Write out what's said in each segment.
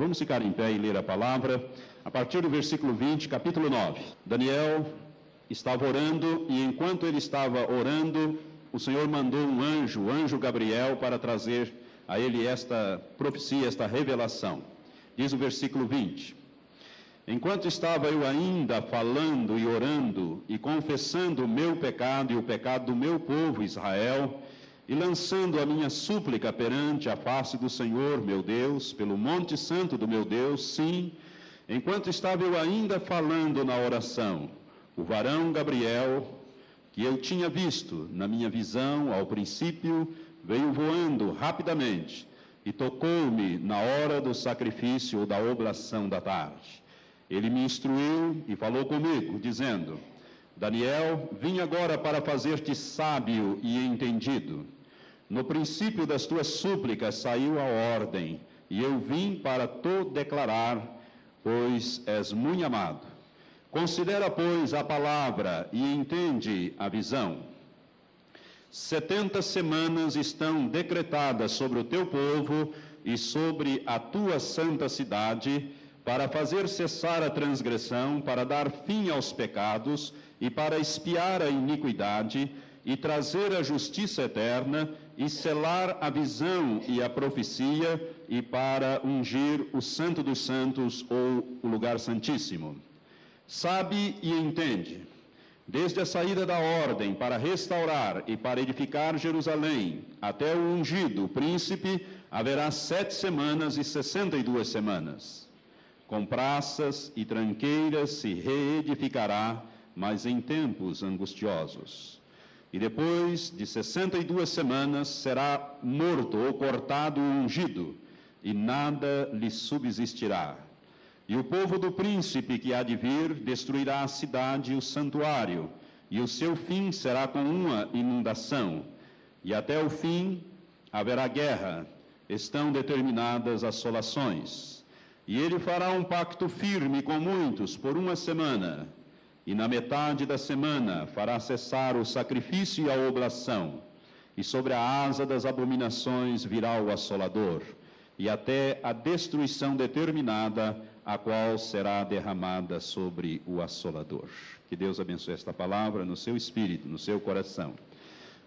Vamos ficar em pé e ler a palavra a partir do versículo 20, capítulo 9. Daniel estava orando e enquanto ele estava orando, o Senhor mandou um anjo, o anjo Gabriel, para trazer a ele esta profecia, esta revelação. Diz o versículo 20: Enquanto estava eu ainda falando e orando e confessando o meu pecado e o pecado do meu povo Israel, e lançando a minha súplica perante a face do Senhor, meu Deus, pelo monte santo do meu Deus, sim, enquanto estava eu ainda falando na oração, o varão Gabriel, que eu tinha visto na minha visão ao princípio, veio voando rapidamente e tocou-me na hora do sacrifício ou da oblação da tarde. Ele me instruiu e falou comigo, dizendo: Daniel, vim agora para fazer-te sábio e entendido. No princípio das tuas súplicas saiu a ordem, e eu vim para te declarar, pois és muito amado. Considera, pois, a palavra e entende a visão. Setenta semanas estão decretadas sobre o teu povo e sobre a tua santa cidade, para fazer cessar a transgressão, para dar fim aos pecados e para espiar a iniquidade e trazer a justiça eterna e selar a visão e a profecia e para ungir o Santo dos Santos ou o lugar santíssimo. Sabe e entende, desde a saída da ordem para restaurar e para edificar Jerusalém até o ungido, príncipe, haverá sete semanas e sessenta e duas semanas. Com praças e tranqueiras se reedificará, mas em tempos angustiosos e depois de sessenta e duas semanas será morto ou cortado ou ungido, e nada lhe subsistirá. E o povo do príncipe que há de vir destruirá a cidade e o santuário, e o seu fim será com uma inundação, e até o fim haverá guerra, estão determinadas assolações. E ele fará um pacto firme com muitos por uma semana e na metade da semana fará cessar o sacrifício e a oblação, e sobre a asa das abominações virá o assolador, e até a destruição determinada, a qual será derramada sobre o assolador. Que Deus abençoe esta palavra no seu espírito, no seu coração.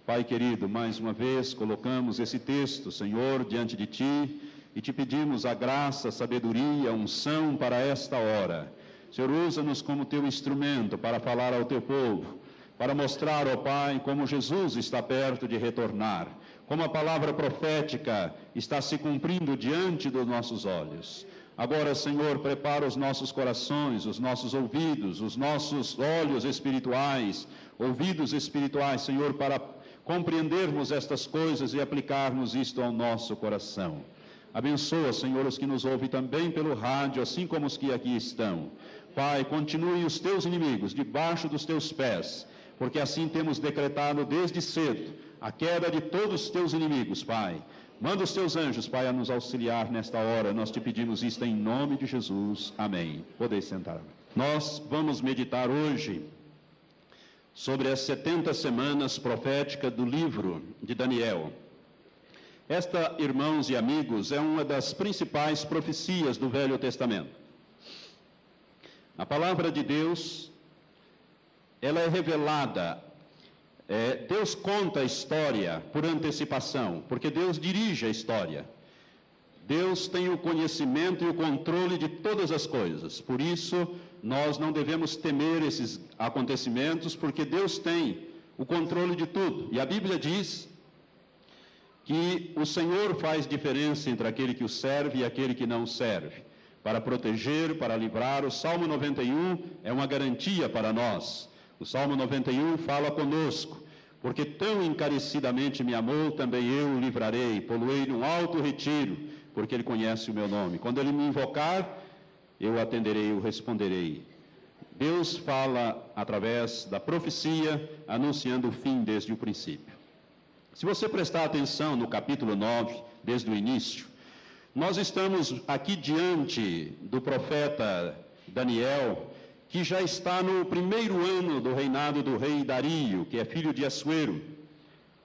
Pai querido, mais uma vez colocamos esse texto, Senhor, diante de Ti e te pedimos a graça, a sabedoria, a unção para esta hora Senhor, usa-nos como teu instrumento para falar ao teu povo, para mostrar, ó Pai, como Jesus está perto de retornar, como a palavra profética está se cumprindo diante dos nossos olhos. Agora, Senhor, prepara os nossos corações, os nossos ouvidos, os nossos olhos espirituais, ouvidos espirituais, Senhor, para compreendermos estas coisas e aplicarmos isto ao nosso coração. Abençoa, Senhor, os que nos ouvem também pelo rádio, assim como os que aqui estão. Pai, continue os teus inimigos debaixo dos teus pés, porque assim temos decretado desde cedo a queda de todos os teus inimigos, Pai. Manda os teus anjos, Pai, a nos auxiliar nesta hora. Nós te pedimos isto em nome de Jesus. Amém. Podeis sentar. Nós vamos meditar hoje sobre as 70 semanas proféticas do livro de Daniel. Esta, irmãos e amigos, é uma das principais profecias do Velho Testamento. A palavra de Deus, ela é revelada. É, Deus conta a história por antecipação, porque Deus dirige a história. Deus tem o conhecimento e o controle de todas as coisas. Por isso, nós não devemos temer esses acontecimentos, porque Deus tem o controle de tudo. E a Bíblia diz que o Senhor faz diferença entre aquele que o serve e aquele que não serve para proteger, para livrar. O Salmo 91 é uma garantia para nós. O Salmo 91 fala conosco, porque tão encarecidamente me amou, também eu o livrarei, poluei num alto retiro, porque ele conhece o meu nome. Quando ele me invocar, eu atenderei, eu responderei. Deus fala através da profecia, anunciando o fim desde o princípio. Se você prestar atenção no capítulo 9, desde o início, nós estamos aqui diante do profeta Daniel, que já está no primeiro ano do reinado do rei Dario, que é filho de Assuero,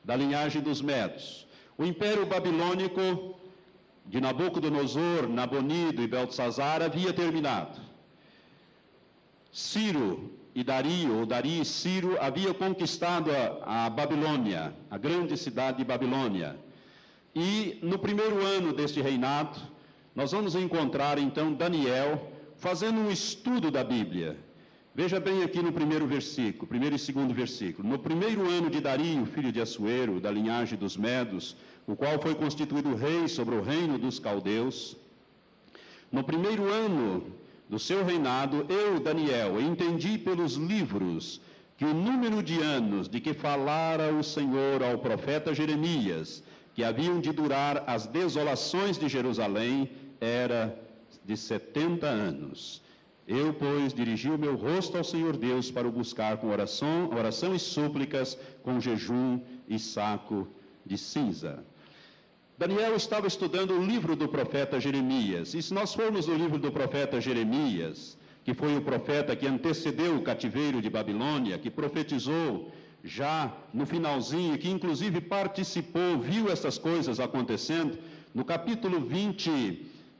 da linhagem dos Medos. O Império Babilônico de Nabucodonosor, Nabonido e Beltzazar havia terminado. Ciro e Dario, ou Dario e Ciro, havia conquistado a, a Babilônia, a grande cidade de Babilônia. E no primeiro ano deste reinado, nós vamos encontrar então Daniel fazendo um estudo da Bíblia. Veja bem aqui no primeiro versículo, primeiro e segundo versículo. No primeiro ano de Dario, filho de Assuero, da linhagem dos Medos, o qual foi constituído rei sobre o reino dos caldeus, no primeiro ano do seu reinado, eu, Daniel, entendi pelos livros que o número de anos de que falara o Senhor ao profeta Jeremias, que haviam de durar as desolações de Jerusalém, era de setenta anos. Eu, pois, dirigi o meu rosto ao Senhor Deus para o buscar com oração, oração e súplicas, com jejum e saco de cinza. Daniel estava estudando o livro do profeta Jeremias. E se nós formos no livro do profeta Jeremias, que foi o profeta que antecedeu o cativeiro de Babilônia, que profetizou já no finalzinho, que inclusive participou, viu essas coisas acontecendo, no capítulo 20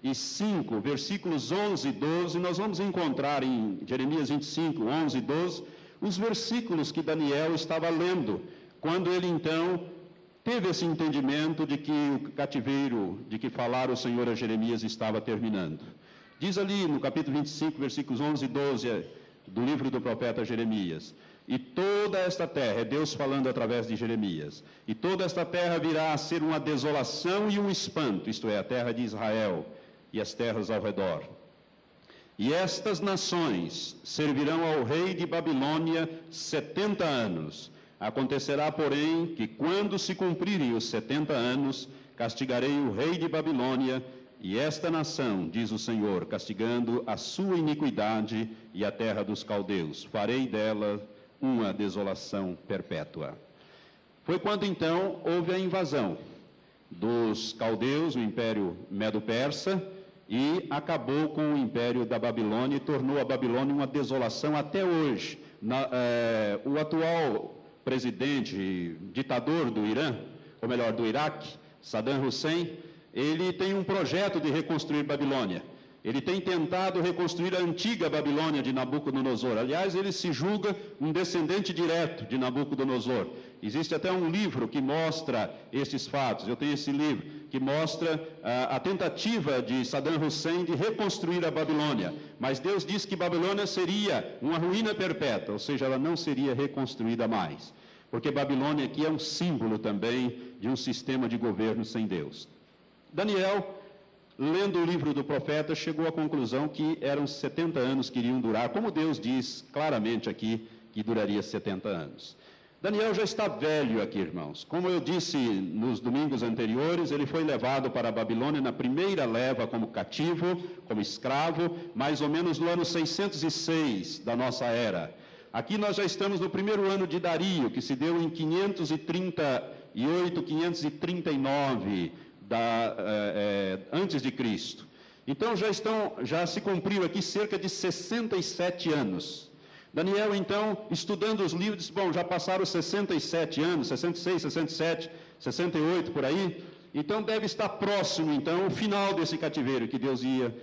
e 5, versículos 11 e 12, nós vamos encontrar em Jeremias 25, 11 e 12, os versículos que Daniel estava lendo, quando ele então teve esse entendimento de que o cativeiro, de que falar o Senhor a Jeremias estava terminando. Diz ali no capítulo 25, versículos 11 e 12 do livro do profeta Jeremias: E toda esta terra, é Deus falando através de Jeremias, e toda esta terra virá a ser uma desolação e um espanto, isto é, a terra de Israel e as terras ao redor. E estas nações servirão ao rei de Babilônia setenta anos. Acontecerá, porém, que quando se cumprirem os setenta anos, castigarei o rei de Babilônia e esta nação, diz o Senhor, castigando a sua iniquidade e a terra dos caldeus. Farei dela uma desolação perpétua. Foi quando então houve a invasão dos caldeus, o império medo-persa, e acabou com o império da Babilônia e tornou a Babilônia uma desolação até hoje. Na, é, o atual presidente, ditador do Irã, ou melhor, do Iraque, Saddam Hussein, ele tem um projeto de reconstruir Babilônia. Ele tem tentado reconstruir a antiga Babilônia de Nabucodonosor. Aliás, ele se julga um descendente direto de Nabucodonosor. Existe até um livro que mostra esses fatos. Eu tenho esse livro que mostra ah, a tentativa de Saddam Hussein de reconstruir a Babilônia. Mas Deus disse que Babilônia seria uma ruína perpétua, ou seja, ela não seria reconstruída mais. Porque Babilônia aqui é um símbolo também de um sistema de governo sem Deus. Daniel lendo o livro do profeta, chegou à conclusão que eram 70 anos que iriam durar, como Deus diz claramente aqui que duraria 70 anos. Daniel já está velho aqui, irmãos. Como eu disse nos domingos anteriores, ele foi levado para a Babilônia na primeira leva como cativo, como escravo, mais ou menos no ano 606 da nossa era. Aqui nós já estamos no primeiro ano de Dario, que se deu em 538, 539 da, é, antes de Cristo. Então já estão, já se cumpriu aqui cerca de 67 anos. Daniel, então, estudando os livros, disse, bom, já passaram 67 anos, 66, 67, 68 por aí, então deve estar próximo, então, o final desse cativeiro que Deus ia,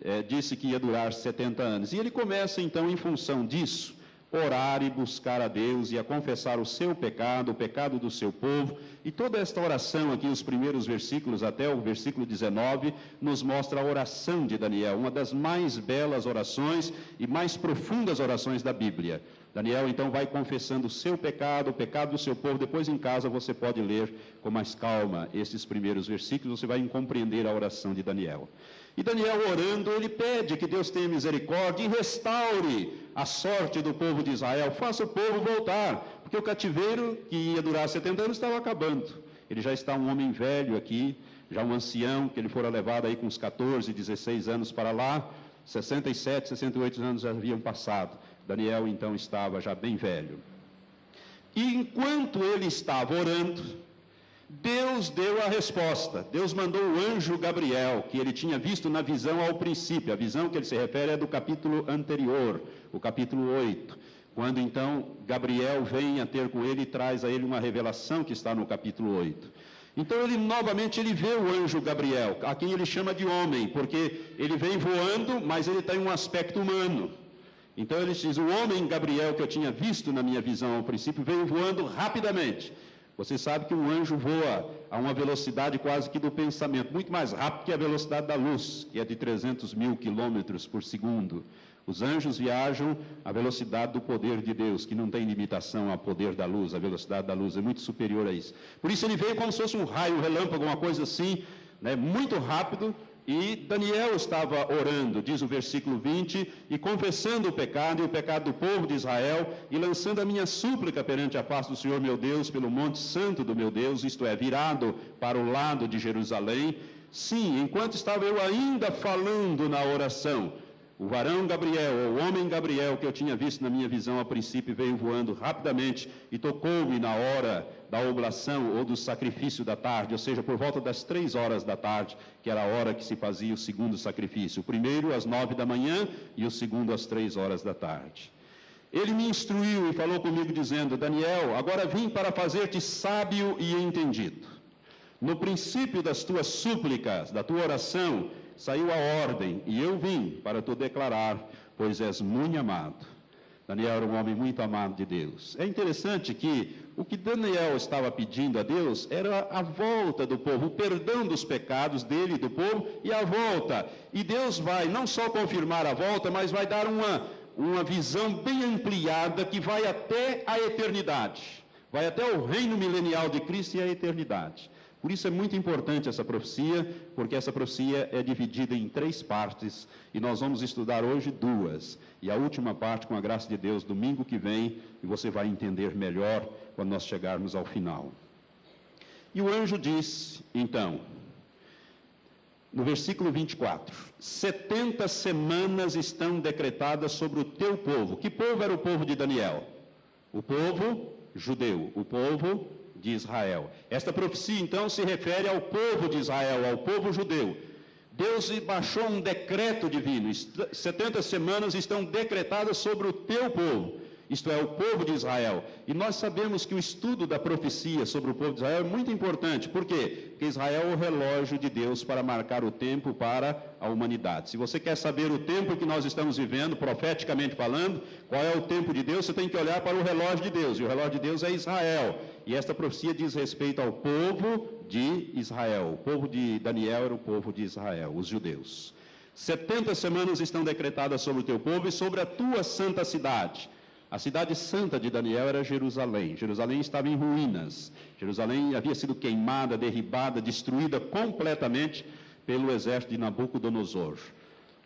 é, disse que ia durar 70 anos. E ele começa, então, em função disso, orar e buscar a Deus e a confessar o seu pecado, o pecado do seu povo. E toda esta oração aqui, os primeiros versículos até o versículo 19, nos mostra a oração de Daniel, uma das mais belas orações e mais profundas orações da Bíblia. Daniel então vai confessando o seu pecado, o pecado do seu povo. Depois em casa você pode ler com mais calma esses primeiros versículos, você vai compreender a oração de Daniel. E Daniel orando, ele pede que Deus tenha misericórdia e restaure a sorte do povo de Israel, faça o povo voltar, porque o cativeiro que ia durar 70 anos estava acabando. Ele já está um homem velho aqui, já um ancião, que ele fora levado aí com uns 14, 16 anos para lá, 67, 68 anos haviam passado. Daniel então estava já bem velho. E enquanto ele estava orando, Deus deu a resposta. Deus mandou o anjo Gabriel, que ele tinha visto na visão ao princípio. A visão que ele se refere é do capítulo anterior, o capítulo 8. Quando então Gabriel vem a ter com ele e traz a ele uma revelação que está no capítulo 8. Então ele novamente ele vê o anjo Gabriel, a quem ele chama de homem, porque ele vem voando, mas ele tem um aspecto humano. Então ele diz: o homem Gabriel que eu tinha visto na minha visão ao princípio veio voando rapidamente. Você sabe que um anjo voa a uma velocidade quase que do pensamento, muito mais rápido que a velocidade da luz, que é de 300 mil quilômetros por segundo. Os anjos viajam à velocidade do poder de Deus, que não tem limitação ao poder da luz, a velocidade da luz é muito superior a isso. Por isso ele veio como se fosse um raio, um relâmpago, uma coisa assim, né, muito rápido, e Daniel estava orando, diz o versículo 20, e confessando o pecado e o pecado do povo de Israel, e lançando a minha súplica perante a face do Senhor meu Deus, pelo monte santo do meu Deus, isto é, virado para o lado de Jerusalém. Sim, enquanto estava eu ainda falando na oração, o varão Gabriel, ou o homem Gabriel, que eu tinha visto na minha visão a princípio, veio voando rapidamente e tocou-me na hora da oblação ou do sacrifício da tarde, ou seja, por volta das três horas da tarde, que era a hora que se fazia o segundo sacrifício. O primeiro às nove da manhã e o segundo às três horas da tarde. Ele me instruiu e falou comigo, dizendo: Daniel, agora vim para fazer-te sábio e entendido. No princípio das tuas súplicas, da tua oração, saiu a ordem, e eu vim para te declarar, pois és muito amado. Daniel era um homem muito amado de Deus. É interessante que o que Daniel estava pedindo a Deus era a volta do povo, o perdão dos pecados dele e do povo e a volta. E Deus vai não só confirmar a volta, mas vai dar uma, uma visão bem ampliada que vai até a eternidade. Vai até o reino milenial de Cristo e a eternidade. Por isso é muito importante essa profecia, porque essa profecia é dividida em três partes e nós vamos estudar hoje duas. E a última parte, com a graça de Deus, domingo que vem, e você vai entender melhor quando nós chegarmos ao final. E o anjo diz, então, no versículo 24: 70 semanas estão decretadas sobre o teu povo. Que povo era o povo de Daniel? O povo judeu, o povo de Israel. Esta profecia então se refere ao povo de Israel, ao povo judeu. Deus baixou um decreto divino. 70 semanas estão decretadas sobre o teu povo isto é, o povo de Israel. E nós sabemos que o estudo da profecia sobre o povo de Israel é muito importante. Por quê? Porque Israel é o relógio de Deus para marcar o tempo para a humanidade. Se você quer saber o tempo que nós estamos vivendo, profeticamente falando, qual é o tempo de Deus, você tem que olhar para o relógio de Deus. E o relógio de Deus é Israel. E esta profecia diz respeito ao povo de Israel. O povo de Daniel era o povo de Israel, os judeus. 70 semanas estão decretadas sobre o teu povo e sobre a tua santa cidade a cidade santa de Daniel era Jerusalém. Jerusalém estava em ruínas. Jerusalém havia sido queimada, derribada, destruída completamente pelo exército de Nabucodonosor.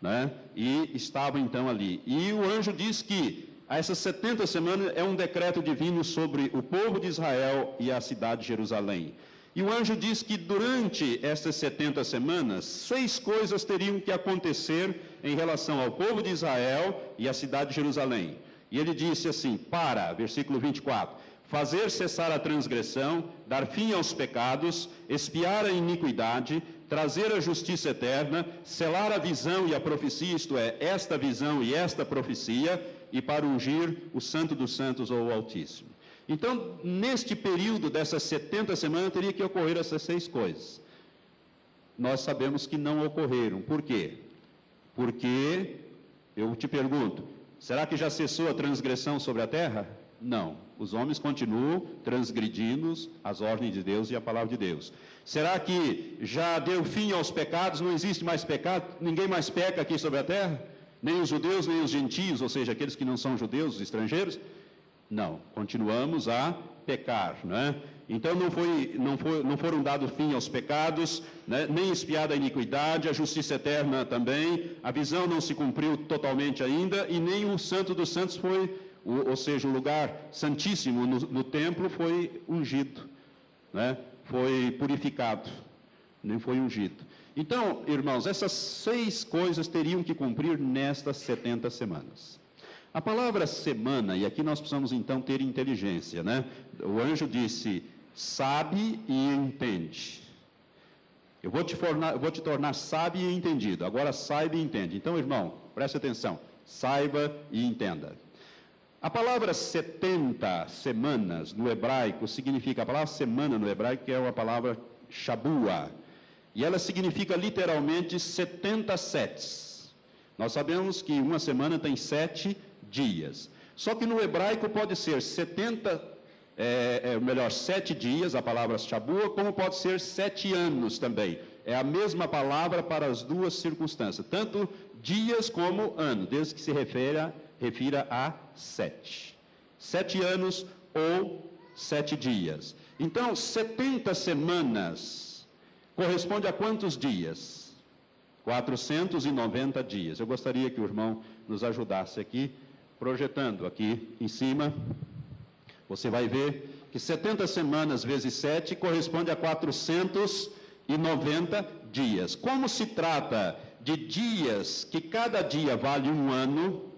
Né? E estava então ali. E o anjo diz que essas 70 semanas é um decreto divino sobre o povo de Israel e a cidade de Jerusalém. E o anjo diz que durante essas 70 semanas, seis coisas teriam que acontecer em relação ao povo de Israel e à cidade de Jerusalém. E ele disse assim: Para, versículo 24: Fazer cessar a transgressão, dar fim aos pecados, espiar a iniquidade, trazer a justiça eterna, selar a visão e a profecia, isto é, esta visão e esta profecia, e para ungir o Santo dos Santos ou o Altíssimo. Então, neste período dessas 70 semanas, teria que ocorrer essas seis coisas. Nós sabemos que não ocorreram. Por quê? Porque, eu te pergunto, Será que já cessou a transgressão sobre a terra? Não. Os homens continuam transgredindo as ordens de Deus e a palavra de Deus. Será que já deu fim aos pecados? Não existe mais pecado? Ninguém mais peca aqui sobre a terra? Nem os judeus, nem os gentios, ou seja, aqueles que não são judeus, os estrangeiros? Não. Continuamos a pecar, não é? Então não, foi, não, foi, não foram dados fim aos pecados, né? nem espiada a iniquidade, a justiça eterna também, a visão não se cumpriu totalmente ainda, e nem o Santo dos Santos foi, ou, seja, o lugar santíssimo no, no templo foi ungido, né? foi purificado, nem foi ungido. Então, irmãos, essas seis coisas teriam que cumprir nestas 70 semanas. A palavra semana, e aqui nós precisamos então ter inteligência, né? O anjo disse: sabe e entende. Eu vou te, fornar, vou te tornar sábio e entendido. Agora saiba e entende. Então, irmão, preste atenção. Saiba e entenda. A palavra 70 semanas no hebraico significa, a palavra semana no hebraico é uma palavra Shabua. E ela significa literalmente 70 setes. Nós sabemos que uma semana tem sete dias. Só que no hebraico pode ser 70, é, é, melhor, sete dias, a palavra Shabua, como pode ser sete anos também. É a mesma palavra para as duas circunstâncias, tanto dias como ano, desde que se refira, refira a sete. Sete anos ou sete dias. Então, 70 semanas corresponde a quantos dias? 490 dias. Eu gostaria que o irmão nos ajudasse aqui, projetando aqui em cima. Você vai ver que 70 semanas vezes 7 corresponde a 490 dias. Como se trata de dias que cada dia vale um ano,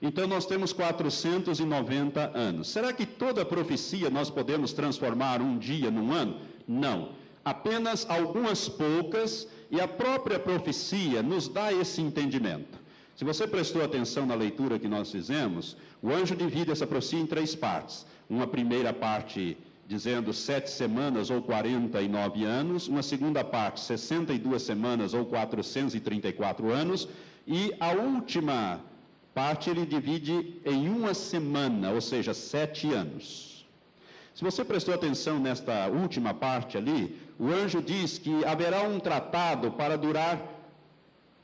então nós temos 490 anos. Será que toda profecia nós podemos transformar um dia num ano? Não. Apenas algumas poucas, e a própria profecia nos dá esse entendimento. Se você prestou atenção na leitura que nós fizemos, o anjo divide essa profecia em três partes. Uma primeira parte dizendo sete semanas ou 49 anos, uma segunda parte, 62 semanas ou 434 anos, e a última parte ele divide em uma semana, ou seja, sete anos. Se você prestou atenção nesta última parte ali, o anjo diz que haverá um tratado para durar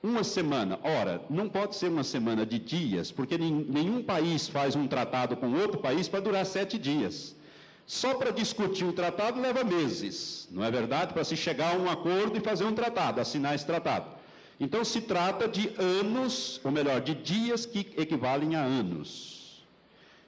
uma semana. Ora, não pode ser uma semana de dias, porque nenhum país faz um tratado com outro país para durar sete dias. Só para discutir o tratado leva meses, não é verdade? Para se chegar a um acordo e fazer um tratado, assinar esse tratado. Então se trata de anos, ou melhor, de dias que equivalem a anos.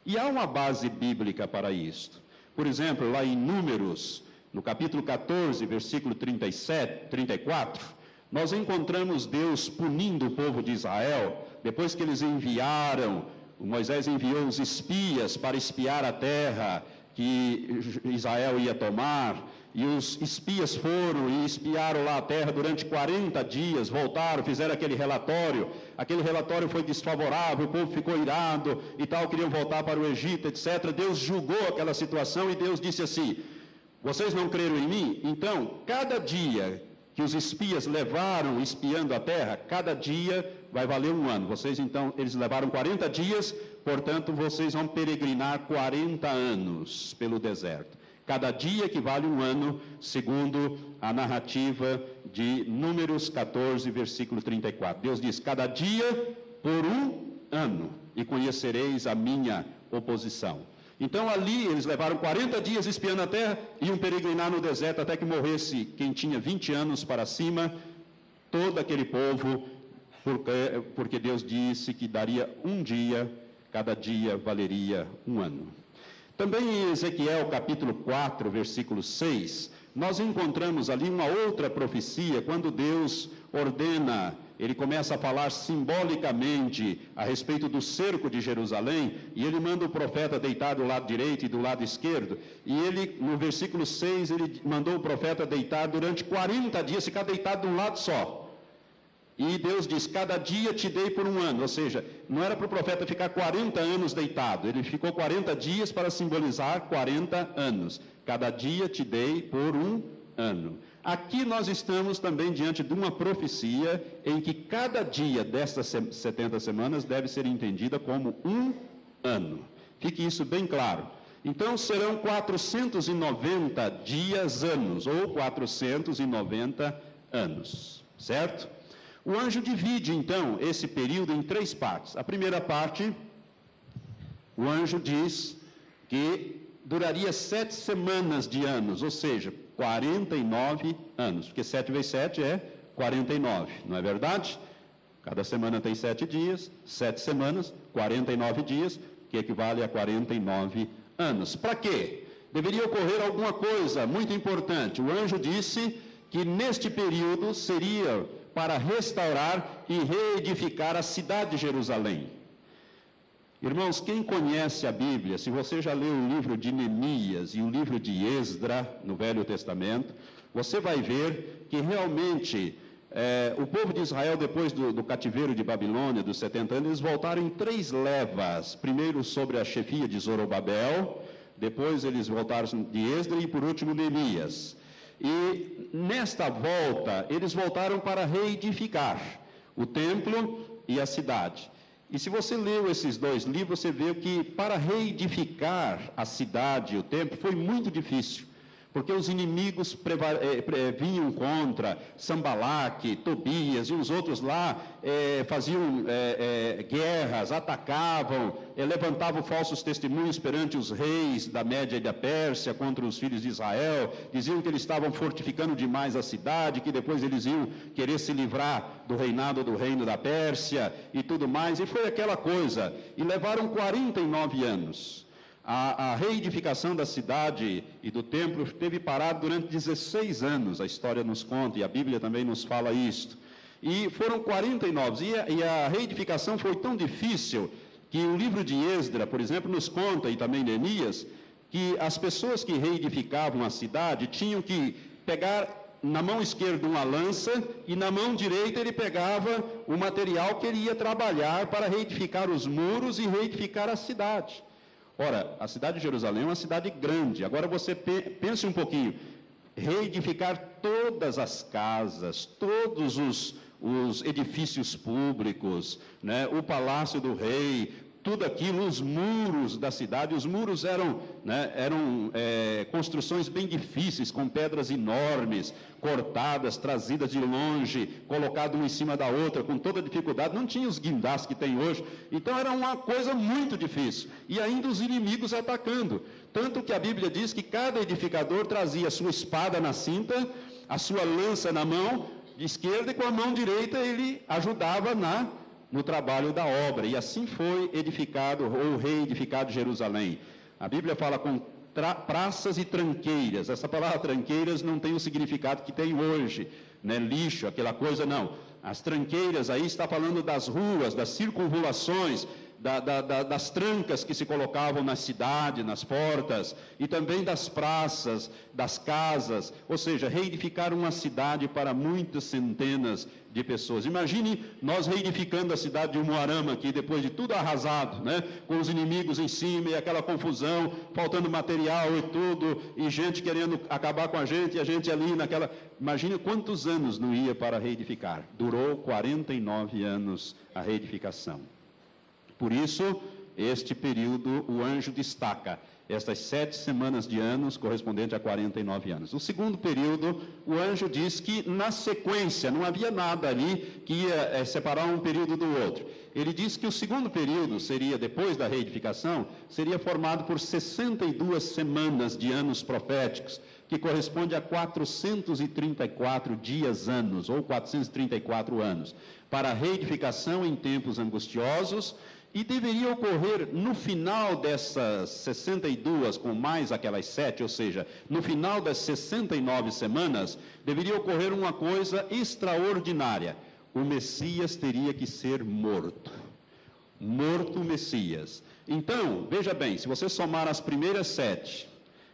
E há uma base bíblica para isto. Por exemplo, lá em Números, no capítulo 14, versículo 37, 34, nós encontramos Deus punindo o povo de Israel, depois que eles enviaram, Moisés enviou os espias para espiar a terra, que Israel ia tomar, e os espias foram e espiaram lá a terra durante 40 dias, voltaram, fizeram aquele relatório, aquele relatório foi desfavorável, o povo ficou irado e tal, queriam voltar para o Egito, etc. Deus julgou aquela situação e Deus disse assim: Vocês não creram em mim? Então, cada dia que os espias levaram espiando a terra, cada dia vai valer um ano. Vocês então, eles levaram 40 dias, portanto, vocês vão peregrinar 40 anos pelo deserto. Cada dia equivale um ano, segundo a narrativa de Números 14, versículo 34. Deus diz: Cada dia por um ano, e conhecereis a minha oposição. Então ali eles levaram 40 dias espiando a terra, iam peregrinar no deserto até que morresse quem tinha 20 anos para cima, todo aquele povo, porque, porque Deus disse que daria um dia, cada dia valeria um ano. Também em Ezequiel capítulo 4, versículo 6, nós encontramos ali uma outra profecia, quando Deus ordena ele começa a falar simbolicamente a respeito do cerco de Jerusalém, e ele manda o profeta deitar do lado direito e do lado esquerdo, e ele, no versículo 6, ele mandou o profeta deitar durante 40 dias, ficar deitado de um lado só. E Deus diz: Cada dia te dei por um ano. Ou seja, não era para o profeta ficar 40 anos deitado, ele ficou 40 dias para simbolizar 40 anos. Cada dia te dei por um ano. Aqui nós estamos também diante de uma profecia em que cada dia destas 70 semanas deve ser entendida como um ano. Fique isso bem claro. Então serão 490 dias anos, ou 490 anos, certo? O anjo divide então esse período em três partes. A primeira parte, o anjo diz que duraria sete semanas de anos, ou seja, 49 anos, porque 7 vezes 7 é 49, não é verdade? Cada semana tem sete dias, sete semanas, 49 dias, que equivale a 49 anos. Para quê? Deveria ocorrer alguma coisa muito importante. O anjo disse que neste período seria para restaurar e reedificar a cidade de Jerusalém. Irmãos, quem conhece a Bíblia, se você já leu o livro de Neemias e o livro de Esdra no Velho Testamento, você vai ver que realmente é, o povo de Israel, depois do, do, cativeiro de Babilônia, dos 70 anos, eles voltaram em três levas. Primeiro sobre a chefia de Zorobabel, depois eles voltaram de Esdra e por último Neemias. E nesta volta, eles voltaram para reedificar o templo e a cidade. E se você leu esses dois livros, você vê que para reedificar a cidade e o templo foi muito difícil porque os inimigos é, vinham contra Sambalaque, Tobias e os outros lá é, faziam guerras, atacavam, levantavam falsos testemunhos perante os reis da Média e da Pérsia contra os filhos de Israel, diziam que eles estavam fortificando demais a cidade, que depois eles iam querer se livrar do reinado do reino da Pérsia e tudo mais, e foi aquela coisa, e levaram 49 anos. A, a, reedificação da cidade e do templo teve parado durante 16 anos, a história nos conta, e a Bíblia também nos fala isto. E foram 49, e a, e a reedificação foi tão difícil que o livro de Esdra, por exemplo, nos conta, e também Neemias, que as pessoas que reedificavam a cidade tinham que pegar na mão esquerda uma lança e na mão direita ele pegava o material que ele ia trabalhar para reedificar os muros e reedificar a cidade. Ora, a cidade de Jerusalém é uma cidade grande. Agora você pense um pouquinho. Reedificar todas as casas, todos os, os edifícios públicos, né? o palácio do rei, tudo aquilo, os muros da cidade, os muros eram, né, eram é, construções bem difíceis, com pedras enormes, cortadas, trazidas de longe, colocado uma em cima da outra, com toda dificuldade, não tinha os guindás que tem hoje, então era uma coisa muito difícil, e ainda os inimigos atacando, tanto que a Bíblia diz que cada edificador trazia a sua espada na cinta, a sua lança na mão esquerda, e com a mão direita ele ajudava na no trabalho da obra. E assim foi edificado ou reedificado Jerusalém. A Bíblia fala com praças e tranqueiras. Essa palavra tranqueiras não tem o significado que tem hoje, né? lixo, aquela coisa, não. As tranqueiras aí está falando das ruas, das circunvulações, da, da, da, das trancas que se colocavam na cidade, nas portas, e também das praças, das casas, ou seja, reedificar uma cidade para muitas centenas de pessoas. Imagine nós reedificando a cidade de Umuarama aqui, depois de tudo arrasado, né? com os inimigos em cima e aquela confusão, faltando material e tudo, e gente querendo acabar com a gente, e a gente ali naquela. Imagine quantos anos não ia para reedificar. Durou 49 anos a reedificação. Por isso, este período o anjo destaca estas sete semanas de anos, correspondente a 49 anos. O segundo período, o anjo diz que na sequência, não havia nada ali que ia é, separar um período do outro. Ele diz que o segundo período seria, depois da reedificação, seria formado por 62 semanas de anos proféticos, que corresponde a 434 dias anos, ou 434 anos, para a reedificação em tempos angustiosos e deveria ocorrer no final dessas 62, com mais aquelas sete, ou seja, no final das 69 semanas, deveria ocorrer uma coisa extraordinária. O Messias teria que ser morto. Morto o Messias. Então, veja bem, se você somar as primeiras sete,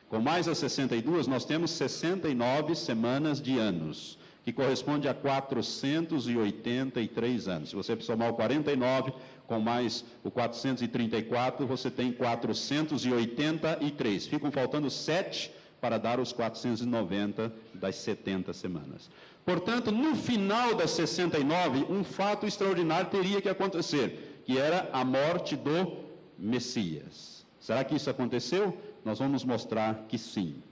com mais as 62, nós temos 69 semanas de anos que corresponde a 483 anos. Se você somar o 49 com mais o 434, você tem 483. Ficam faltando sete para dar os 490 das 70 semanas. Portanto, no final das 69, um fato extraordinário teria que acontecer, que era a morte do Messias. Será que isso aconteceu? Nós vamos mostrar que sim.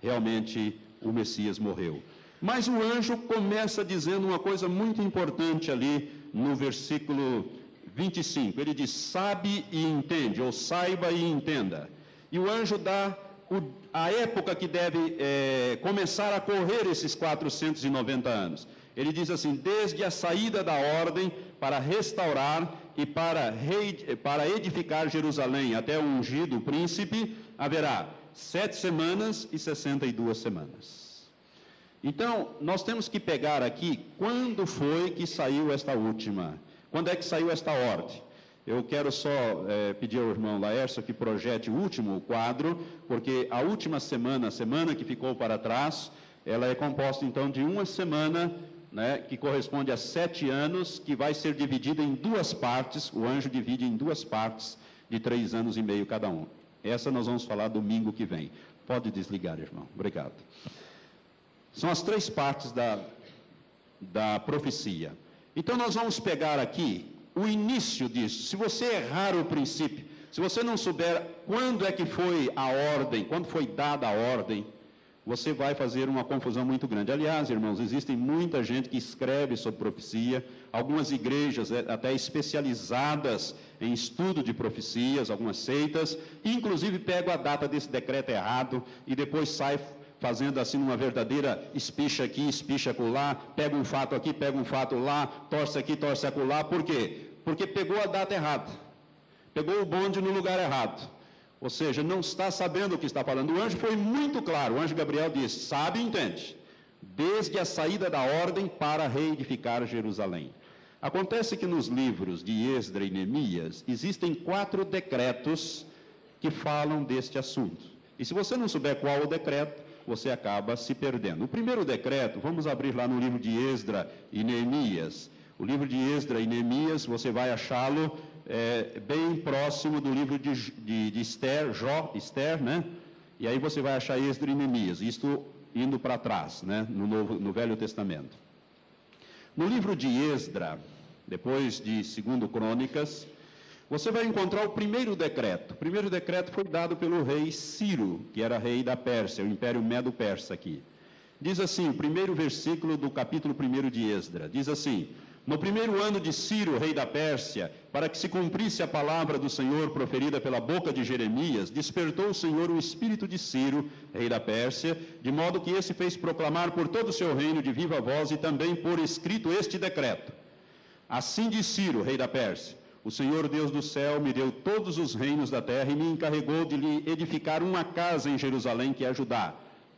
Realmente o Messias morreu. Mas o anjo começa dizendo uma coisa muito importante ali no versículo 25. Ele diz: sabe e entende, ou saiba e entenda. E o anjo dá o, a época que deve é, começar a correr esses 490 anos. Ele diz assim: desde a saída da ordem para restaurar e para, para edificar Jerusalém até o ungido príncipe, haverá sete semanas e 62 semanas. Então, nós temos que pegar aqui quando foi que saiu esta última. Quando é que saiu esta ordem? Eu quero só é, pedir ao irmão Laércio que projete o último quadro, porque a última semana, a semana que ficou para trás, ela é composta então de uma semana, né, que corresponde a sete anos, que vai ser dividida em duas partes. O anjo divide em duas partes de três anos e meio cada um. Essa nós vamos falar domingo que vem. Pode desligar, irmão. Obrigado. São as três partes da, da profecia. Então nós vamos pegar aqui o início disso. Se você errar o princípio, se você não souber quando é que foi a ordem, quando foi dada a ordem, você vai fazer uma confusão muito grande. Aliás, irmãos, existem muita gente que escreve sobre profecia, algumas igrejas é, até especializadas em estudo de profecias, algumas seitas, inclusive pegam a data desse decreto errado e depois sai fazendo assim uma verdadeira espicha aqui, espicha lá, pega um fato aqui, pega um fato lá, torce aqui, torce acolá. Por quê? Porque pegou a data errada. Pegou o bonde no lugar errado. Ou seja, não está sabendo o que está falando. O anjo foi muito claro. O anjo Gabriel disse: sabe e entende. Desde a saída da ordem para reedificar Jerusalém. Acontece que nos livros de Esdra e Neemias existem quatro decretos que falam deste assunto. E se você não souber qual o decreto, você acaba se perdendo. O primeiro decreto, vamos abrir lá no livro de Esdra e Neemias. O livro de Esdra e Neemias, você vai achá-lo é, bem próximo do livro de, de, de Esther, Jó, Esther, né? E aí você vai achar Esdra e Neemias, isto indo para trás, né? No, Novo, no Velho Testamento. No livro de Esdra, depois de Segundo Crônicas, você vai encontrar o primeiro decreto. O primeiro decreto foi dado pelo rei Ciro, que era rei da Pérsia, o Império Medo-Persa aqui. Diz assim, o primeiro versículo do capítulo 1 de Esdra, diz assim: No primeiro ano de Ciro, rei da Pérsia, para que se cumprisse a palavra do Senhor proferida pela boca de Jeremias, despertou o Senhor o espírito de Ciro, rei da Pérsia, de modo que esse fez proclamar por todo o seu reino de viva voz e também por escrito este decreto. Assim diz Ciro, rei da Pérsia: o Senhor Deus do céu me deu todos os reinos da terra e me encarregou de lhe edificar uma casa em Jerusalém, que é Judá.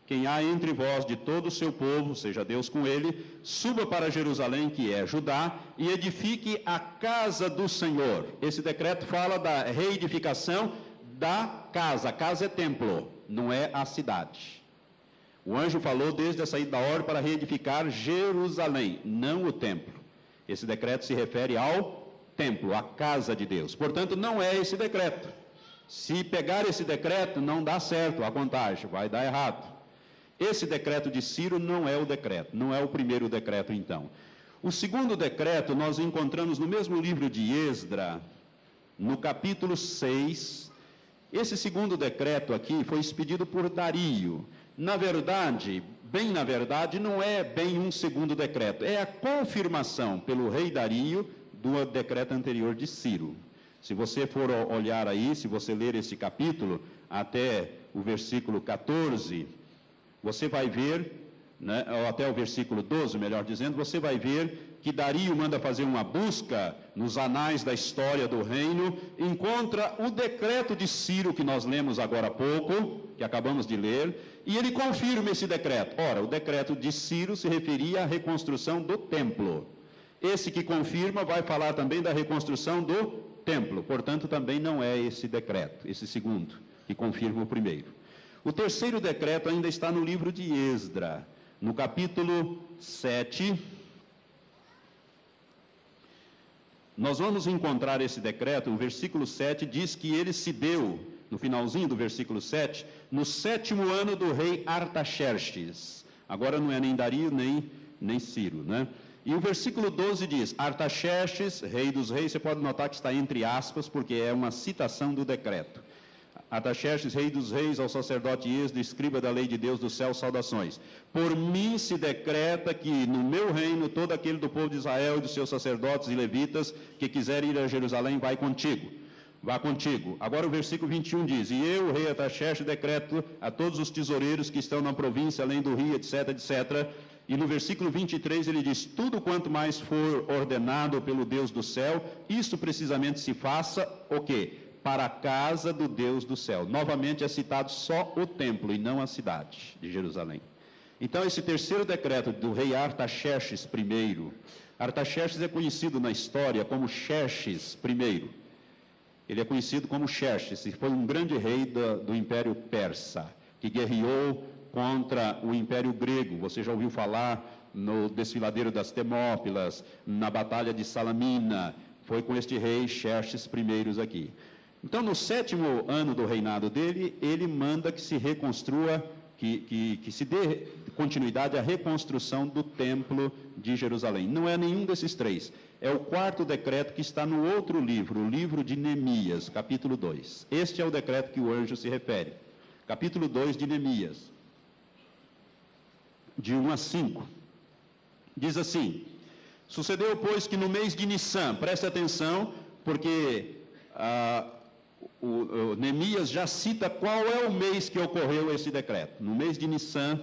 Quem há entre vós de todo o seu povo, seja Deus com ele, suba para Jerusalém, que é Judá, e edifique a casa do Senhor. Esse decreto fala da reedificação da casa. Casa é templo, não é a cidade. O anjo falou desde a saída da ordem para reedificar Jerusalém, não o templo. Esse decreto se refere ao templo, a casa de Deus. Portanto, não é esse decreto. Se pegar esse decreto, não dá certo a contagem, vai dar errado. Esse decreto de Ciro não é o decreto, não é o primeiro decreto, então. O segundo decreto nós encontramos no mesmo livro de Esdra, no capítulo 6. Esse segundo decreto aqui foi expedido por Dario. Na verdade, bem na verdade, não é bem um segundo decreto, é a confirmação pelo rei Dario do decreto anterior de Ciro. Se você for olhar aí, se você ler esse capítulo, até o versículo 14, você vai ver, né, ou até o versículo 12, melhor dizendo, você vai ver que Dario manda fazer uma busca nos anais da história do reino, encontra o decreto de Ciro que nós lemos agora há pouco, que acabamos de ler, e ele confirma esse decreto. Ora, o decreto de Ciro se referia à reconstrução do templo. Esse que confirma vai falar também da reconstrução do templo, portanto, também não é esse decreto, esse segundo, que confirma o primeiro. O terceiro decreto ainda está no livro de Esdra, no capítulo 7. Nós vamos encontrar esse decreto, o versículo 7 diz que ele se deu, no finalzinho do versículo 7, no sétimo ano do rei Artaxerxes. Agora não é nem Dario nem, nem Ciro, né? E o versículo 12 diz: Artaxerxes, rei dos reis, você pode notar que está entre aspas, porque é uma citação do decreto. Artaxerxes, rei dos reis, ao sacerdote Esdro, escriba da lei de Deus do céu, saudações. Por mim se decreta que no meu reino todo aquele do povo de Israel e dos seus sacerdotes e levitas que quiser ir a Jerusalém vai contigo. Vá contigo. Agora o versículo 21 diz: E eu, rei Artaxerxes, decreto a todos os tesoureiros que estão na província, além do rio, etc., etc., e no versículo 23 ele diz: Tudo quanto mais for ordenado pelo Deus do céu, isso precisamente se faça o quê? Para a casa do Deus do céu. Novamente é citado só o templo e não a cidade de Jerusalém. Então, esse terceiro decreto do rei Artaxerxes I, Artaxerxes é conhecido na história como Xerxes I. Ele é conhecido como Xerxes, e foi um grande rei do, do Império Persa, que guerreou contra o Império Grego. Você já ouviu falar no desfiladeiro das Temópilas, na Batalha de Salamina. Foi com este rei Xerxes I aqui. Então, no sétimo ano do reinado dele, ele manda que se reconstrua que, que, que se dê continuidade à reconstrução do templo de Jerusalém. Não é nenhum desses três. É o quarto decreto que está no outro livro, o livro de Neemias, capítulo 2. Este é o decreto que o anjo se refere. Capítulo 2 de Neemias, de 1 a 5. Diz assim: Sucedeu, pois, que no mês de Nissan, preste atenção, porque ah, o, o, Neemias já cita qual é o mês que ocorreu esse decreto. No mês de Nissan,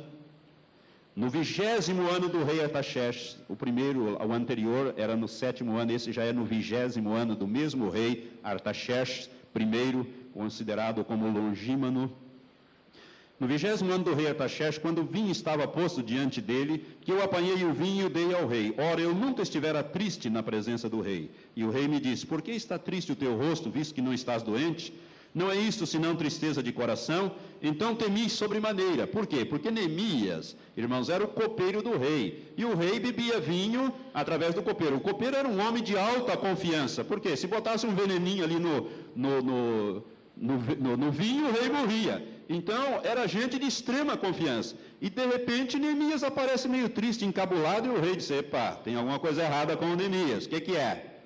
no vigésimo ano do rei Artaxerxes, o primeiro, o anterior era no sétimo ano, esse já é no vigésimo ano do mesmo rei Artaxerxes, primeiro considerado como longímano no vigésimo ano do rei Artaxerxes, quando o vinho estava posto diante dele, que eu apanhei o vinho e dei ao rei. Ora, eu nunca estivera triste na presença do rei. E o rei me disse, por que está triste o teu rosto, visto que não estás doente? Não é isto senão tristeza de coração? Então temi sobremaneira. Por quê? Porque Neemias, irmãos, era o copeiro do rei. E o rei bebia vinho através do copeiro. O copeiro era um homem de alta confiança. Por quê? Se botasse um veneninho ali no, no, no, no, no vinho, o rei morria. Então, era gente de extrema confiança. E, de repente, Neemias aparece meio triste, encabulado, e o rei disse, epá, tem alguma coisa errada com Neemias, o que, que é?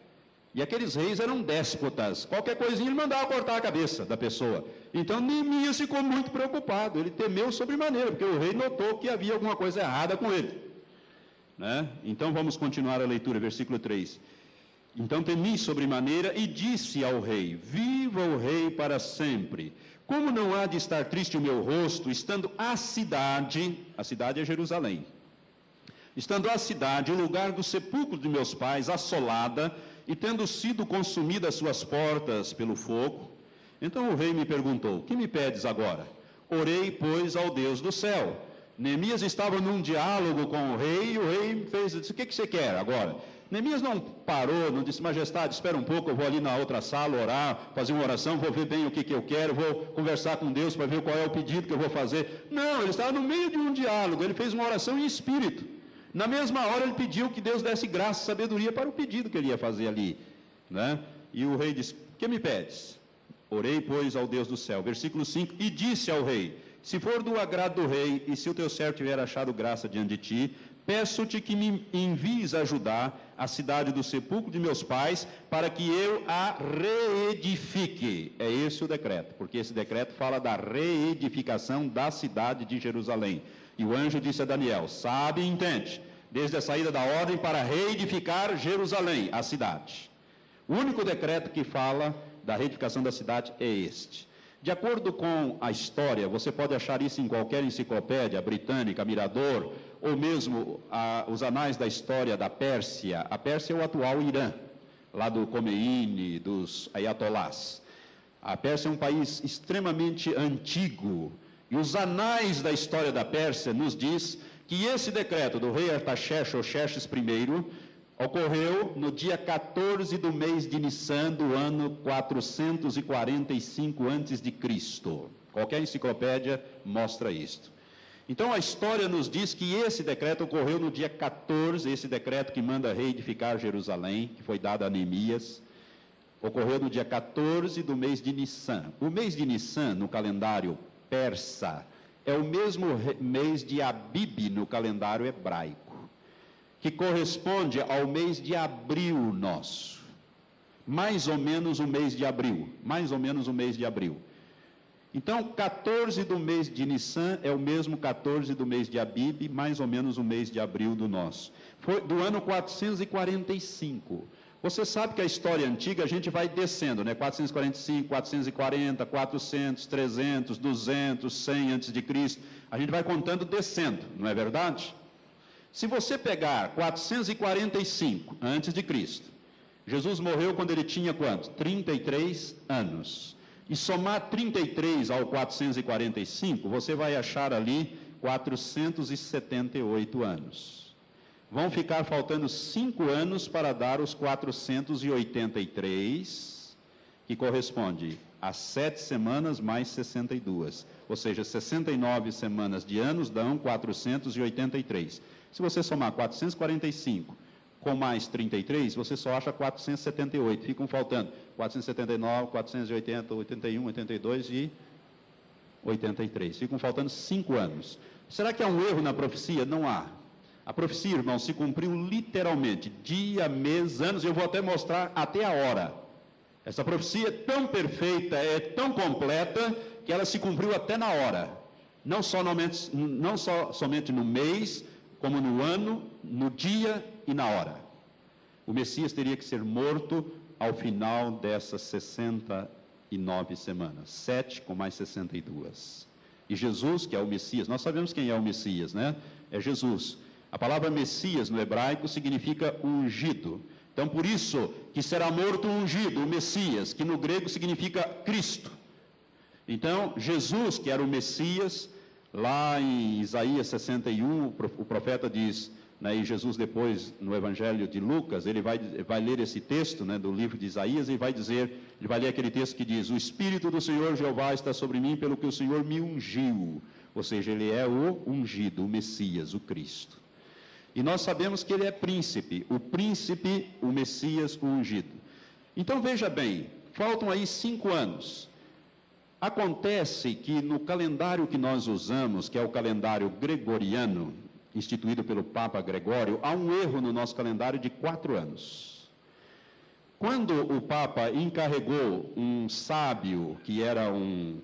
E aqueles reis eram déspotas, qualquer coisinha ele mandava cortar a cabeça da pessoa. Então, Neemias ficou muito preocupado, ele temeu sobremaneira, porque o rei notou que havia alguma coisa errada com ele. Né? Então, vamos continuar a leitura, versículo 3. Então temi sobremaneira e disse ao rei: Viva o rei para sempre. Como não há de estar triste o meu rosto, estando a cidade, a cidade é Jerusalém, estando a cidade, o lugar do sepulcro de meus pais, assolada, e tendo sido consumida as suas portas pelo fogo? Então o rei me perguntou: Que me pedes agora? Orei, pois, ao Deus do céu. Neemias estava num diálogo com o rei, e o rei fez, disse, o que, que você quer agora? Neemias não parou, não disse, majestade, espera um pouco, eu vou ali na outra sala orar, fazer uma oração, vou ver bem o que, que eu quero, vou conversar com Deus para ver qual é o pedido que eu vou fazer. Não, ele estava no meio de um diálogo, ele fez uma oração em espírito. Na mesma hora ele pediu que Deus desse graça e sabedoria para o pedido que ele ia fazer ali. Né? E o rei disse, que me pedes? Orei, pois, ao Deus do céu. Versículo 5, e disse ao rei, se for do agrado do rei, e se o teu servo tiver achado graça diante de ti, Peço-te que me envies ajudar a cidade do sepulcro de meus pais, para que eu a reedifique. É esse o decreto, porque esse decreto fala da reedificação da cidade de Jerusalém. E o anjo disse a Daniel: Sabe e entende, desde a saída da ordem para reedificar Jerusalém, a cidade. O único decreto que fala da reedificação da cidade é este. De acordo com a história, você pode achar isso em qualquer enciclopédia britânica, Mirador, ou mesmo a, os anais da história da Pérsia. A Pérsia é o atual Irã, lá do Khomeini, dos ayatolás. A Pérsia é um país extremamente antigo, e os anais da história da Pérsia nos diz que esse decreto do rei Artaxerxes, ou Xerxes I, ocorreu no dia 14 do mês de Nissan do ano 445 a.C. Qualquer enciclopédia mostra isto. Então a história nos diz que esse decreto ocorreu no dia 14, esse decreto que manda reedificar Jerusalém, que foi dado a Neemias, ocorreu no dia 14 do mês de Nissan. O mês de Nissan, no calendário persa, é o mesmo mês de Abib no calendário hebraico, que corresponde ao mês de abril nosso. Mais ou menos o mês de abril, mais ou menos o mês de abril. Então, 14 do mês de Nissan é o mesmo 14 do mês de Abib, mais ou menos o mês de abril do nosso. Foi do ano 445. Você sabe que a história antiga a gente vai descendo, né? 445, 440, 400, 300, 200, 100 antes de Cristo. A gente vai contando descendo, não é verdade? Se você pegar 445 antes de Cristo, Jesus morreu quando ele tinha quanto? 33 anos e somar 33 ao 445, você vai achar ali 478 anos. Vão ficar faltando cinco anos para dar os 483, que corresponde a sete semanas mais 62. Ou seja, 69 semanas de anos dão 483. Se você somar 445 com mais 33, você só acha 478. Ficam faltando 479, 480, 81, 82 e 83. Ficam faltando cinco anos. Será que há um erro na profecia? Não há. A profecia, irmão, se cumpriu literalmente, dia, mês, anos, eu vou até mostrar até a hora. Essa profecia é tão perfeita, é tão completa, que ela se cumpriu até na hora. Não, somente, não só somente no mês, como no ano, no dia e na hora. O Messias teria que ser morto ao final dessas 69 semanas. Sete com mais 62. E Jesus, que é o Messias, nós sabemos quem é o Messias, né? É Jesus. A palavra Messias no hebraico significa ungido. Então, por isso que será morto ungido, o Messias, que no grego significa Cristo. Então, Jesus, que era o Messias, lá em Isaías 61, o profeta diz: né, e Jesus depois, no Evangelho de Lucas, ele vai, vai ler esse texto né, do livro de Isaías e vai dizer, ele vai ler aquele texto que diz, o Espírito do Senhor Jeová está sobre mim pelo que o Senhor me ungiu. Ou seja, ele é o ungido, o Messias, o Cristo. E nós sabemos que ele é príncipe, o príncipe, o Messias, o ungido. Então veja bem, faltam aí cinco anos. Acontece que no calendário que nós usamos, que é o calendário gregoriano, instituído pelo Papa Gregório, há um erro no nosso calendário de quatro anos. Quando o Papa encarregou um sábio, que era um,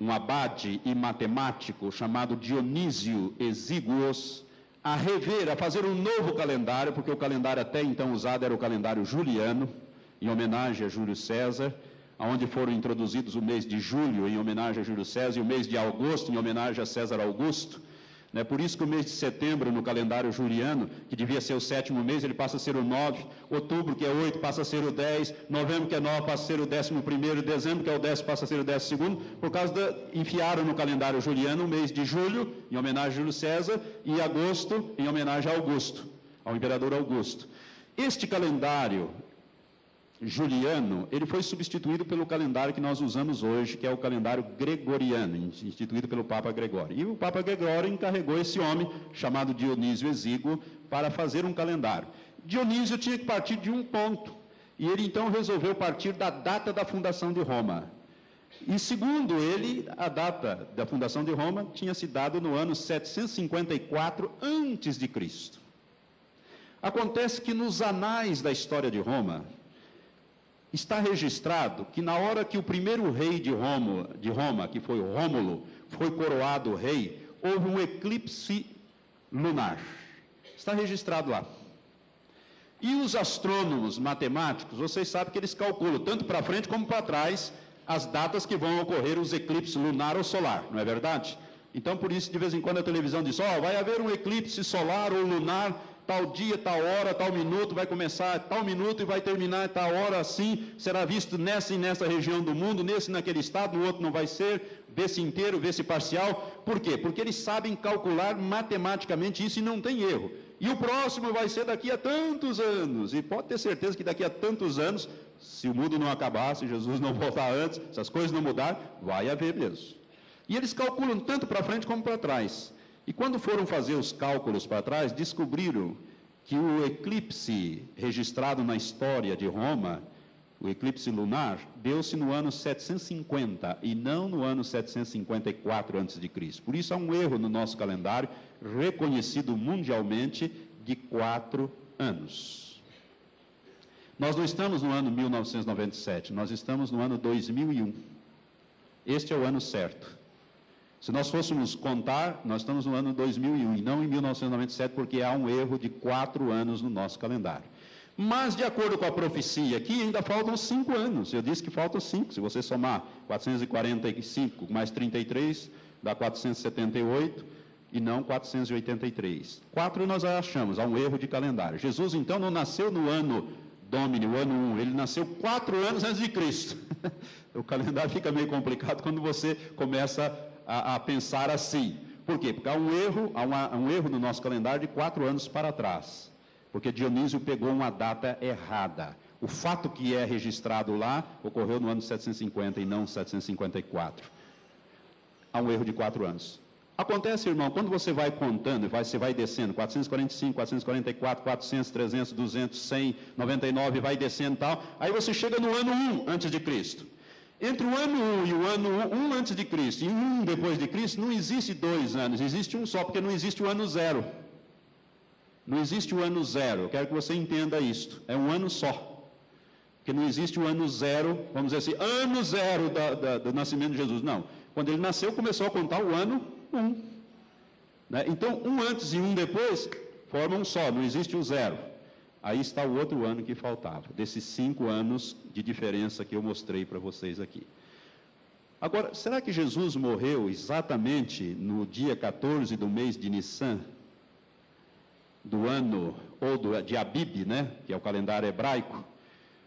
um abade e matemático, chamado Dionísio Exíguos, a rever, a fazer um novo calendário, porque o calendário até então usado era o calendário juliano, em homenagem a Júlio César, onde foram introduzidos o mês de julho em homenagem a Júlio César e o mês de agosto em homenagem a César Augusto. Né? Por isso que o mês de setembro, no calendário juliano, que devia ser o sétimo mês, ele passa a ser o nove, outubro, que é oito, passa a ser o dez, novembro, que é nove, passa a ser o décimo primeiro, dezembro, que é o décimo, passa a ser o décimo segundo, por causa da... enfiaram no calendário juliano o mês de julho, em homenagem a Júlio César, e agosto, em homenagem a Augusto, ao imperador Augusto. Este calendário juliano, ele foi substituído pelo calendário que nós usamos hoje, que é o calendário gregoriano, instituído pelo Papa Gregório. E o Papa Gregório encarregou esse homem, chamado Dionísio Exíguo, para fazer um calendário. Dionísio tinha que partir de um ponto, e ele então resolveu partir da data da fundação de Roma. E segundo ele, a data da fundação de Roma tinha se dado no ano 754 antes de Cristo. Acontece que nos anais da história de Roma, está registrado que na hora que o primeiro rei de Roma, de Roma, que foi Rômulo, foi coroado rei, houve um eclipse lunar. Está registrado lá. E os astrônomos matemáticos, vocês sabem que eles calculam tanto para frente como para trás as datas que vão ocorrer os eclipses lunar ou solar, não é verdade? Então, por isso, de vez em quando a televisão diz: Ó, oh, vai haver um eclipse solar ou lunar tal dia, tal hora, tal minuto, vai começar tal minuto e vai terminar tal hora assim, será visto nessa e nessa região do mundo, nesse naquele estado, no outro não vai ser, vê-se inteiro, vê-se parcial. Por quê? Porque eles sabem calcular matematicamente isso e não tem erro. E o próximo vai ser daqui a tantos anos. E pode ter certeza que daqui a tantos anos, se o mundo não acabar, se Jesus não voltar antes, se as coisas não mudar, vai haver mesmo. E eles calculam tanto para frente como para trás. E quando foram fazer os cálculos para trás, descobriram que o eclipse registrado na história de Roma, o eclipse lunar, deu-se no ano 750 e não no ano 754 a.C. Por isso há um erro no nosso calendário, reconhecido mundialmente, de quatro anos. Nós não estamos no ano 1997, nós estamos no ano 2001. Este é o ano certo. Se nós fôssemos contar, nós estamos no ano 2001 e não em 1997, porque há um erro de quatro anos no nosso calendário. Mas, de acordo com a profecia aqui, ainda faltam cinco anos. Eu disse que faltam cinco. Se você somar 445 mais 33, dá 478 e não 483. Quatro nós achamos, há um erro de calendário. Jesus, então, não nasceu no ano Domini, o ano 1, ele nasceu quatro anos antes de Cristo. o calendário fica meio complicado quando você começa a, a pensar assim. Por quê? Porque há um erro, há uma, um erro no nosso calendário de quatro anos para trás. Porque Dionísio pegou uma data errada. O fato que é registrado lá ocorreu no ano 750 e não 754. Há um erro de quatro anos. Acontece, irmão, quando você vai contando, vai, você vai descendo, 445, 444, 400, 300, 200, 100, 99, vai descendo e tal, aí você chega no ano 1 antes de Cristo. Entre o ano 1 e o ano 1 antes de Cristo e um depois de Cristo, não existe dois anos, existe um só, porque não existe o ano zero. Não existe o ano zero. Eu quero que você entenda isto. É um ano só. Porque não existe o ano zero, vamos dizer assim, ano zero da, da, do nascimento de Jesus. Não. Quando ele nasceu, começou a contar o ano 1. Né? Então, um antes e um depois formam um só, não existe o zero. Aí está o outro ano que faltava, desses cinco anos de diferença que eu mostrei para vocês aqui. Agora, será que Jesus morreu exatamente no dia 14 do mês de Nissan, do ano, ou do, de Abib, né, que é o calendário hebraico,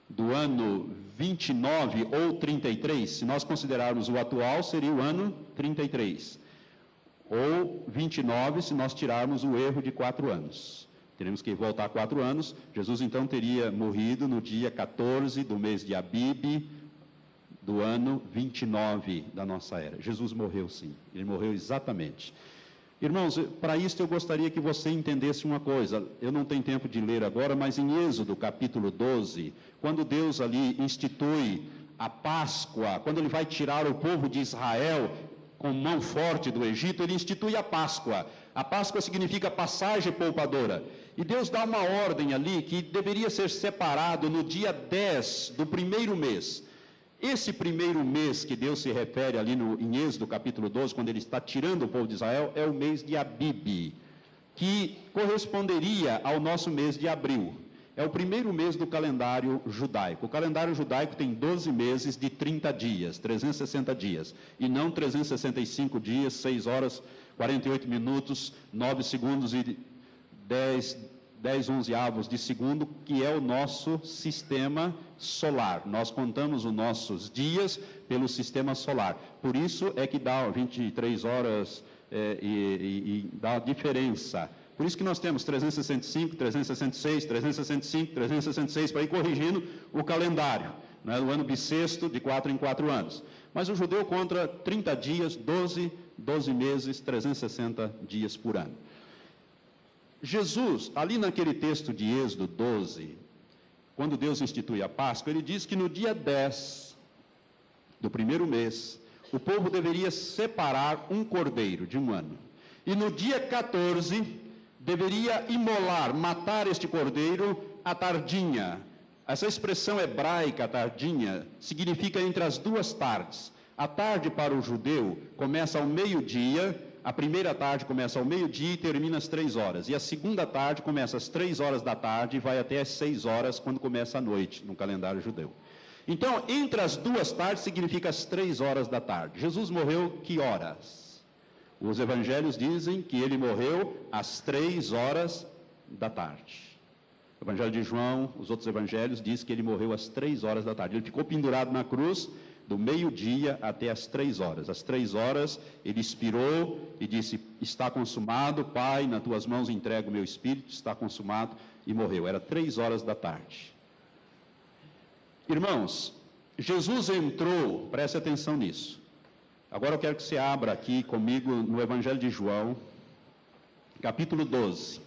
do ano 29 ou 33? Se nós considerarmos o atual, seria o ano 33. Ou 29, se nós tirarmos o erro de quatro anos. Teremos que voltar quatro anos. Jesus então teria morrido no dia 14 do mês de Abib, do ano 29 da nossa era. Jesus morreu sim, ele morreu exatamente. Irmãos, para isso eu gostaria que você entendesse uma coisa. Eu não tenho tempo de ler agora, mas em Êxodo capítulo 12, quando Deus ali institui a Páscoa, quando ele vai tirar o povo de Israel com mão forte do Egito, ele institui a Páscoa. A Páscoa significa passagem poupadora. E Deus dá uma ordem ali que deveria ser separado no dia 10 do primeiro mês. Esse primeiro mês que Deus se refere ali no, em Êxodo capítulo 12, quando ele está tirando o povo de Israel, é o mês de Abib, que corresponderia ao nosso mês de abril. É o primeiro mês do calendário judaico. O calendário judaico tem 12 meses de 30 dias, 360 dias, e não 365 dias, 6 horas, 48 minutos, 9 segundos e 10, 10 onzeavos de segundo, que é o nosso sistema solar. Nós contamos os nossos dias pelo sistema solar. Por isso é que dá 23 horas é, e, e, e dá diferença. Por isso que nós temos 365, 366, 365, 366 para ir corrigindo o calendário. Né, o ano bissexto, de 4 em 4 anos. Mas o judeu conta 30 dias, 12, 12 meses, 360 dias por ano. Jesus, ali naquele texto de Êxodo 12, quando Deus institui a Páscoa, ele diz que no dia 10 do primeiro mês, o povo deveria separar um cordeiro de um ano. E no dia 14, deveria imolar, matar este cordeiro à tardinha. Essa expressão hebraica, tardinha, significa entre as duas tardes. A tarde para o judeu começa ao meio-dia a primeira tarde começa ao meio-dia e termina às três horas. E a segunda tarde começa às três horas da tarde e vai até às seis horas, quando começa a noite, no calendário judeu. Então, entre as duas tardes significa as três horas da tarde. Jesus morreu que horas? Os evangelhos dizem que ele morreu às três horas da tarde. O evangelho de João, os outros evangelhos, diz que ele morreu às três horas da tarde. Ele ficou pendurado na cruz do meio-dia até as três horas. Às três horas, ele expirou e disse: Está consumado, Pai, nas tuas mãos entrego o meu espírito, está consumado, e morreu. Era três horas da tarde. Irmãos, Jesus entrou, preste atenção nisso. Agora eu quero que você abra aqui comigo no Evangelho de João, capítulo 12.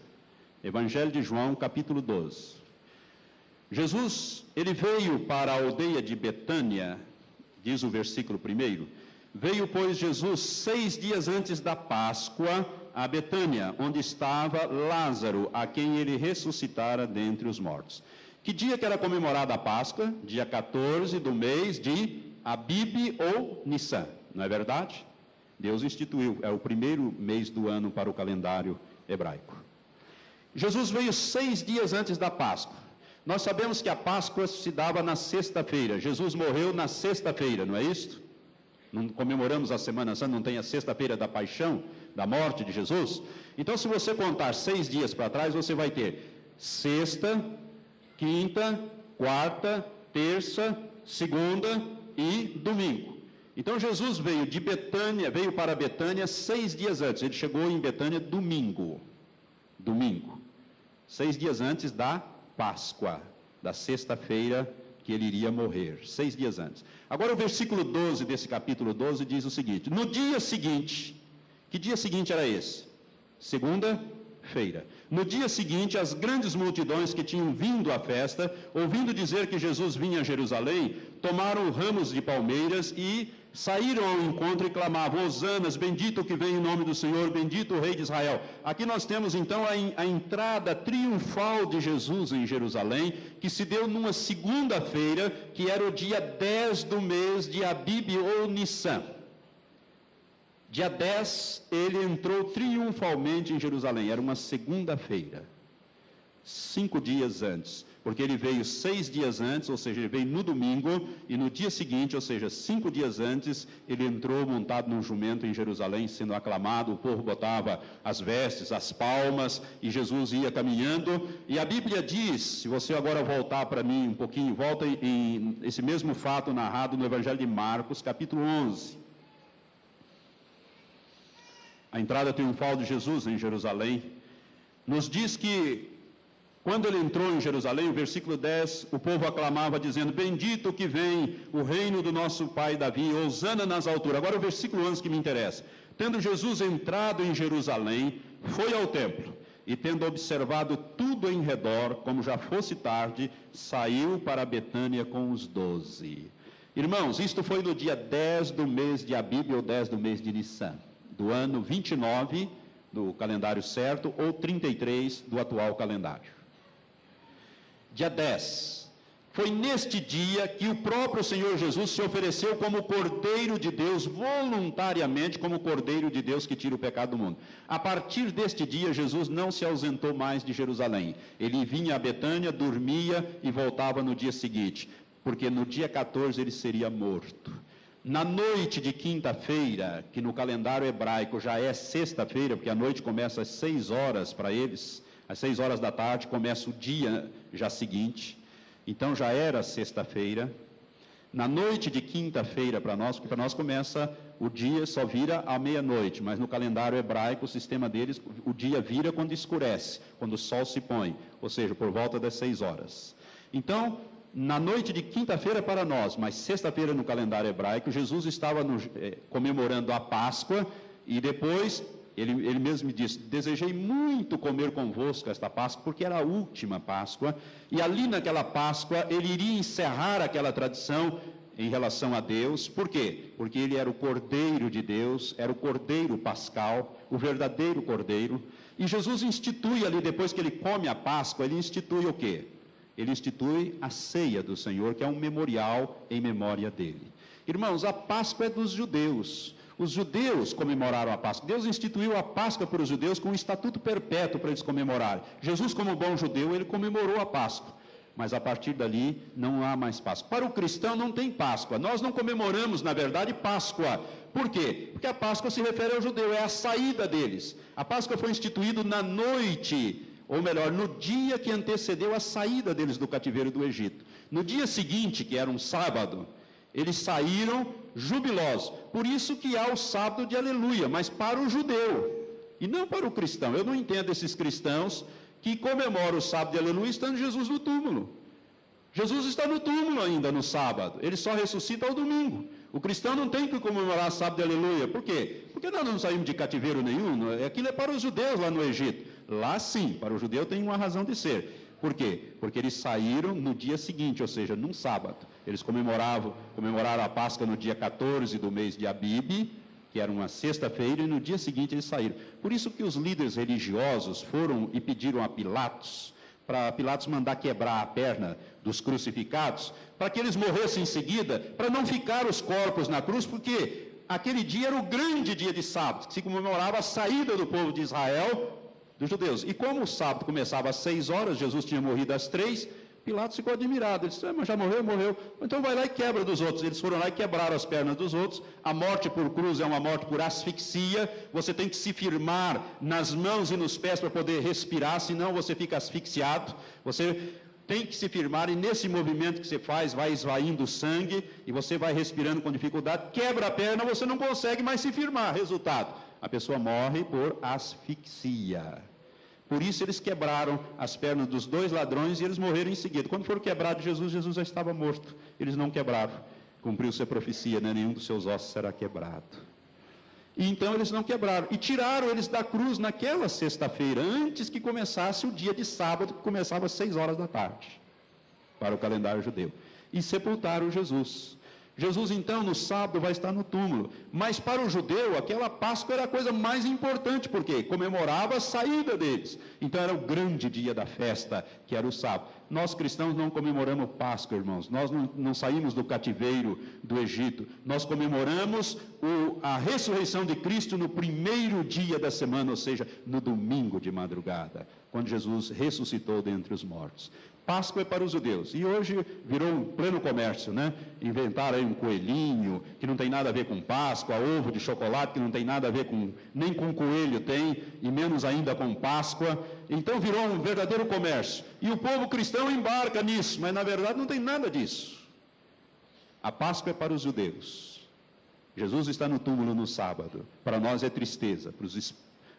Evangelho de João, capítulo 12. Jesus, ele veio para a aldeia de Betânia, diz o versículo primeiro. Veio, pois, Jesus seis dias antes da Páscoa a Betânia, onde estava Lázaro, a quem ele ressuscitara dentre os mortos. Que dia que era comemorada a Páscoa? Dia 14 do mês de Abib ou Nissan, não é verdade? Deus instituiu, é o primeiro mês do ano para o calendário hebraico. Jesus veio seis dias antes da Páscoa. Nós sabemos que a Páscoa se dava na sexta-feira. Jesus morreu na sexta-feira, não é isso? Não comemoramos a Semana Santa, não tem a sexta-feira da paixão, da morte de Jesus? Então, se você contar seis dias para trás, você vai ter sexta, quinta, quarta, terça, segunda e domingo. Então Jesus veio de Betânia, veio para Betânia seis dias antes. Ele chegou em Betânia domingo. Domingo. Seis dias antes da Páscoa, da sexta-feira que ele iria morrer, seis dias antes. Agora, o versículo 12 desse capítulo 12 diz o seguinte: No dia seguinte, que dia seguinte era esse? Segunda-feira. No dia seguinte, as grandes multidões que tinham vindo à festa, ouvindo dizer que Jesus vinha a Jerusalém, tomaram ramos de palmeiras e saíram ao encontro e clamavam: Hosanas, bendito que vem em nome do Senhor, bendito o Rei de Israel. Aqui nós temos então a, a entrada triunfal de Jesus em Jerusalém, que se deu numa segunda-feira, que era o dia 10 do mês de Abib ou Nissan. Dia 10, ele entrou triunfalmente em Jerusalém, era uma segunda-feira, cinco dias antes, porque ele veio seis dias antes, ou seja, ele veio no domingo, e no dia seguinte, ou seja, cinco dias antes, ele entrou montado num jumento em Jerusalém, sendo aclamado, o povo botava as vestes, as palmas, e Jesus ia caminhando, e a Bíblia diz, se você agora voltar para mim um pouquinho, volta em esse mesmo fato narrado no Evangelho de Marcos, capítulo 11, a entrada triunfal de Jesus em Jerusalém, nos diz que quando ele entrou em Jerusalém, o versículo 10, o povo aclamava dizendo: Bendito que vem o reino do nosso pai Davi, Osana nas alturas. Agora o versículo 11 que me interessa. Tendo Jesus entrado em Jerusalém, foi ao templo e tendo observado tudo em redor, como já fosse tarde, saiu para Betânia com os doze. Irmãos, isto foi no dia 10 do mês de Abib, ou 10 do mês de Nissan do ano 29 do calendário certo ou 33 do atual calendário. Dia 10. Foi neste dia que o próprio Senhor Jesus se ofereceu como Cordeiro de Deus, voluntariamente como Cordeiro de Deus que tira o pecado do mundo. A partir deste dia, Jesus não se ausentou mais de Jerusalém. Ele vinha a Betânia, dormia e voltava no dia seguinte, porque no dia 14 ele seria morto. Na noite de quinta-feira, que no calendário hebraico já é sexta-feira, porque a noite começa às seis horas para eles, às seis horas da tarde começa o dia já seguinte, então já era sexta-feira. Na noite de quinta-feira para nós, porque para nós começa o dia só vira à meia-noite, mas no calendário hebraico o sistema deles, o dia vira quando escurece, quando o sol se põe, ou seja, por volta das seis horas. Então, na noite de quinta-feira para nós, mas sexta-feira no calendário hebraico, Jesus estava no, eh, comemorando a Páscoa e depois ele, ele mesmo me disse: Desejei muito comer convosco esta Páscoa, porque era a última Páscoa, e ali naquela Páscoa ele iria encerrar aquela tradição em relação a Deus, por quê? Porque ele era o Cordeiro de Deus, era o Cordeiro Pascal, o verdadeiro Cordeiro, e Jesus institui ali, depois que ele come a Páscoa, ele institui o quê? ele institui a ceia do Senhor, que é um memorial em memória dele. Irmãos, a Páscoa é dos judeus. Os judeus comemoraram a Páscoa. Deus instituiu a Páscoa para os judeus com um estatuto perpétuo para eles comemorarem. Jesus, como bom judeu, ele comemorou a Páscoa. Mas a partir dali não há mais Páscoa. Para o cristão não tem Páscoa. Nós não comemoramos, na verdade, Páscoa. Por quê? Porque a Páscoa se refere ao judeu, é a saída deles. A Páscoa foi instituída na noite ou melhor, no dia que antecedeu a saída deles do cativeiro do Egito. No dia seguinte, que era um sábado, eles saíram jubilosos. Por isso que há o sábado de aleluia, mas para o judeu e não para o cristão. Eu não entendo esses cristãos que comemoram o sábado de aleluia estando Jesus no túmulo. Jesus está no túmulo ainda no sábado, ele só ressuscita ao domingo. O cristão não tem que comemorar sábado de aleluia. Por quê? Porque nós não saímos de cativeiro nenhum. Aquilo é para os judeus lá no Egito. Lá sim, para o judeu tem uma razão de ser. Por quê? Porque eles saíram no dia seguinte, ou seja, num sábado. Eles comemoravam, comemoraram a Páscoa no dia 14 do mês de Abib, que era uma sexta-feira, e no dia seguinte eles saíram. Por isso que os líderes religiosos foram e pediram a Pilatos, para Pilatos mandar quebrar a perna dos crucificados, para que eles morressem em seguida, para não ficar os corpos na cruz, porque aquele dia era o grande dia de sábado, que se comemorava a saída do povo de Israel dos judeus. E como o sábado começava às seis horas, Jesus tinha morrido às três, Pilatos ficou admirado. Ele disse: ah, mas já morreu, morreu. Então vai lá e quebra dos outros. Eles foram lá e quebraram as pernas dos outros. A morte por cruz é uma morte por asfixia. Você tem que se firmar nas mãos e nos pés para poder respirar, senão você fica asfixiado. Você tem que se firmar e nesse movimento que você faz, vai esvaindo o sangue e você vai respirando com dificuldade. Quebra a perna, você não consegue mais se firmar. Resultado: a pessoa morre por asfixia. Por isso eles quebraram as pernas dos dois ladrões e eles morreram em seguida. Quando foram quebrados Jesus, Jesus já estava morto. Eles não quebraram. Cumpriu-se a profecia, né? nenhum dos seus ossos será quebrado. E então eles não quebraram. E tiraram eles da cruz naquela sexta-feira, antes que começasse o dia de sábado, que começava às seis horas da tarde, para o calendário judeu. E sepultaram Jesus. Jesus, então, no sábado, vai estar no túmulo. Mas para o judeu, aquela Páscoa era a coisa mais importante, porque comemorava a saída deles. Então era o grande dia da festa, que era o sábado. Nós cristãos não comemoramos Páscoa, irmãos. Nós não, não saímos do cativeiro do Egito. Nós comemoramos o, a ressurreição de Cristo no primeiro dia da semana, ou seja, no domingo de madrugada, quando Jesus ressuscitou dentre os mortos. Páscoa é para os judeus. E hoje virou um pleno comércio, né? Inventaram aí um coelhinho, que não tem nada a ver com Páscoa, ovo de chocolate, que não tem nada a ver com, nem com coelho tem, e menos ainda com Páscoa. Então virou um verdadeiro comércio. E o povo cristão embarca nisso, mas na verdade não tem nada disso. A Páscoa é para os judeus. Jesus está no túmulo no sábado. Para nós é tristeza, para os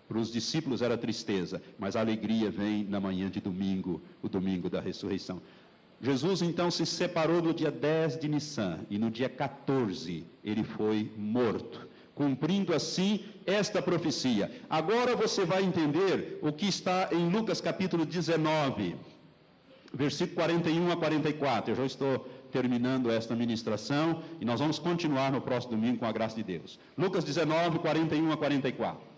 para os discípulos era tristeza, mas a alegria vem na manhã de domingo, o domingo da ressurreição. Jesus então se separou no dia 10 de Nissan e no dia 14 ele foi morto, cumprindo assim esta profecia. Agora você vai entender o que está em Lucas capítulo 19, versículo 41 a 44. Eu já estou terminando esta ministração e nós vamos continuar no próximo domingo com a graça de Deus. Lucas 19, 41 a 44.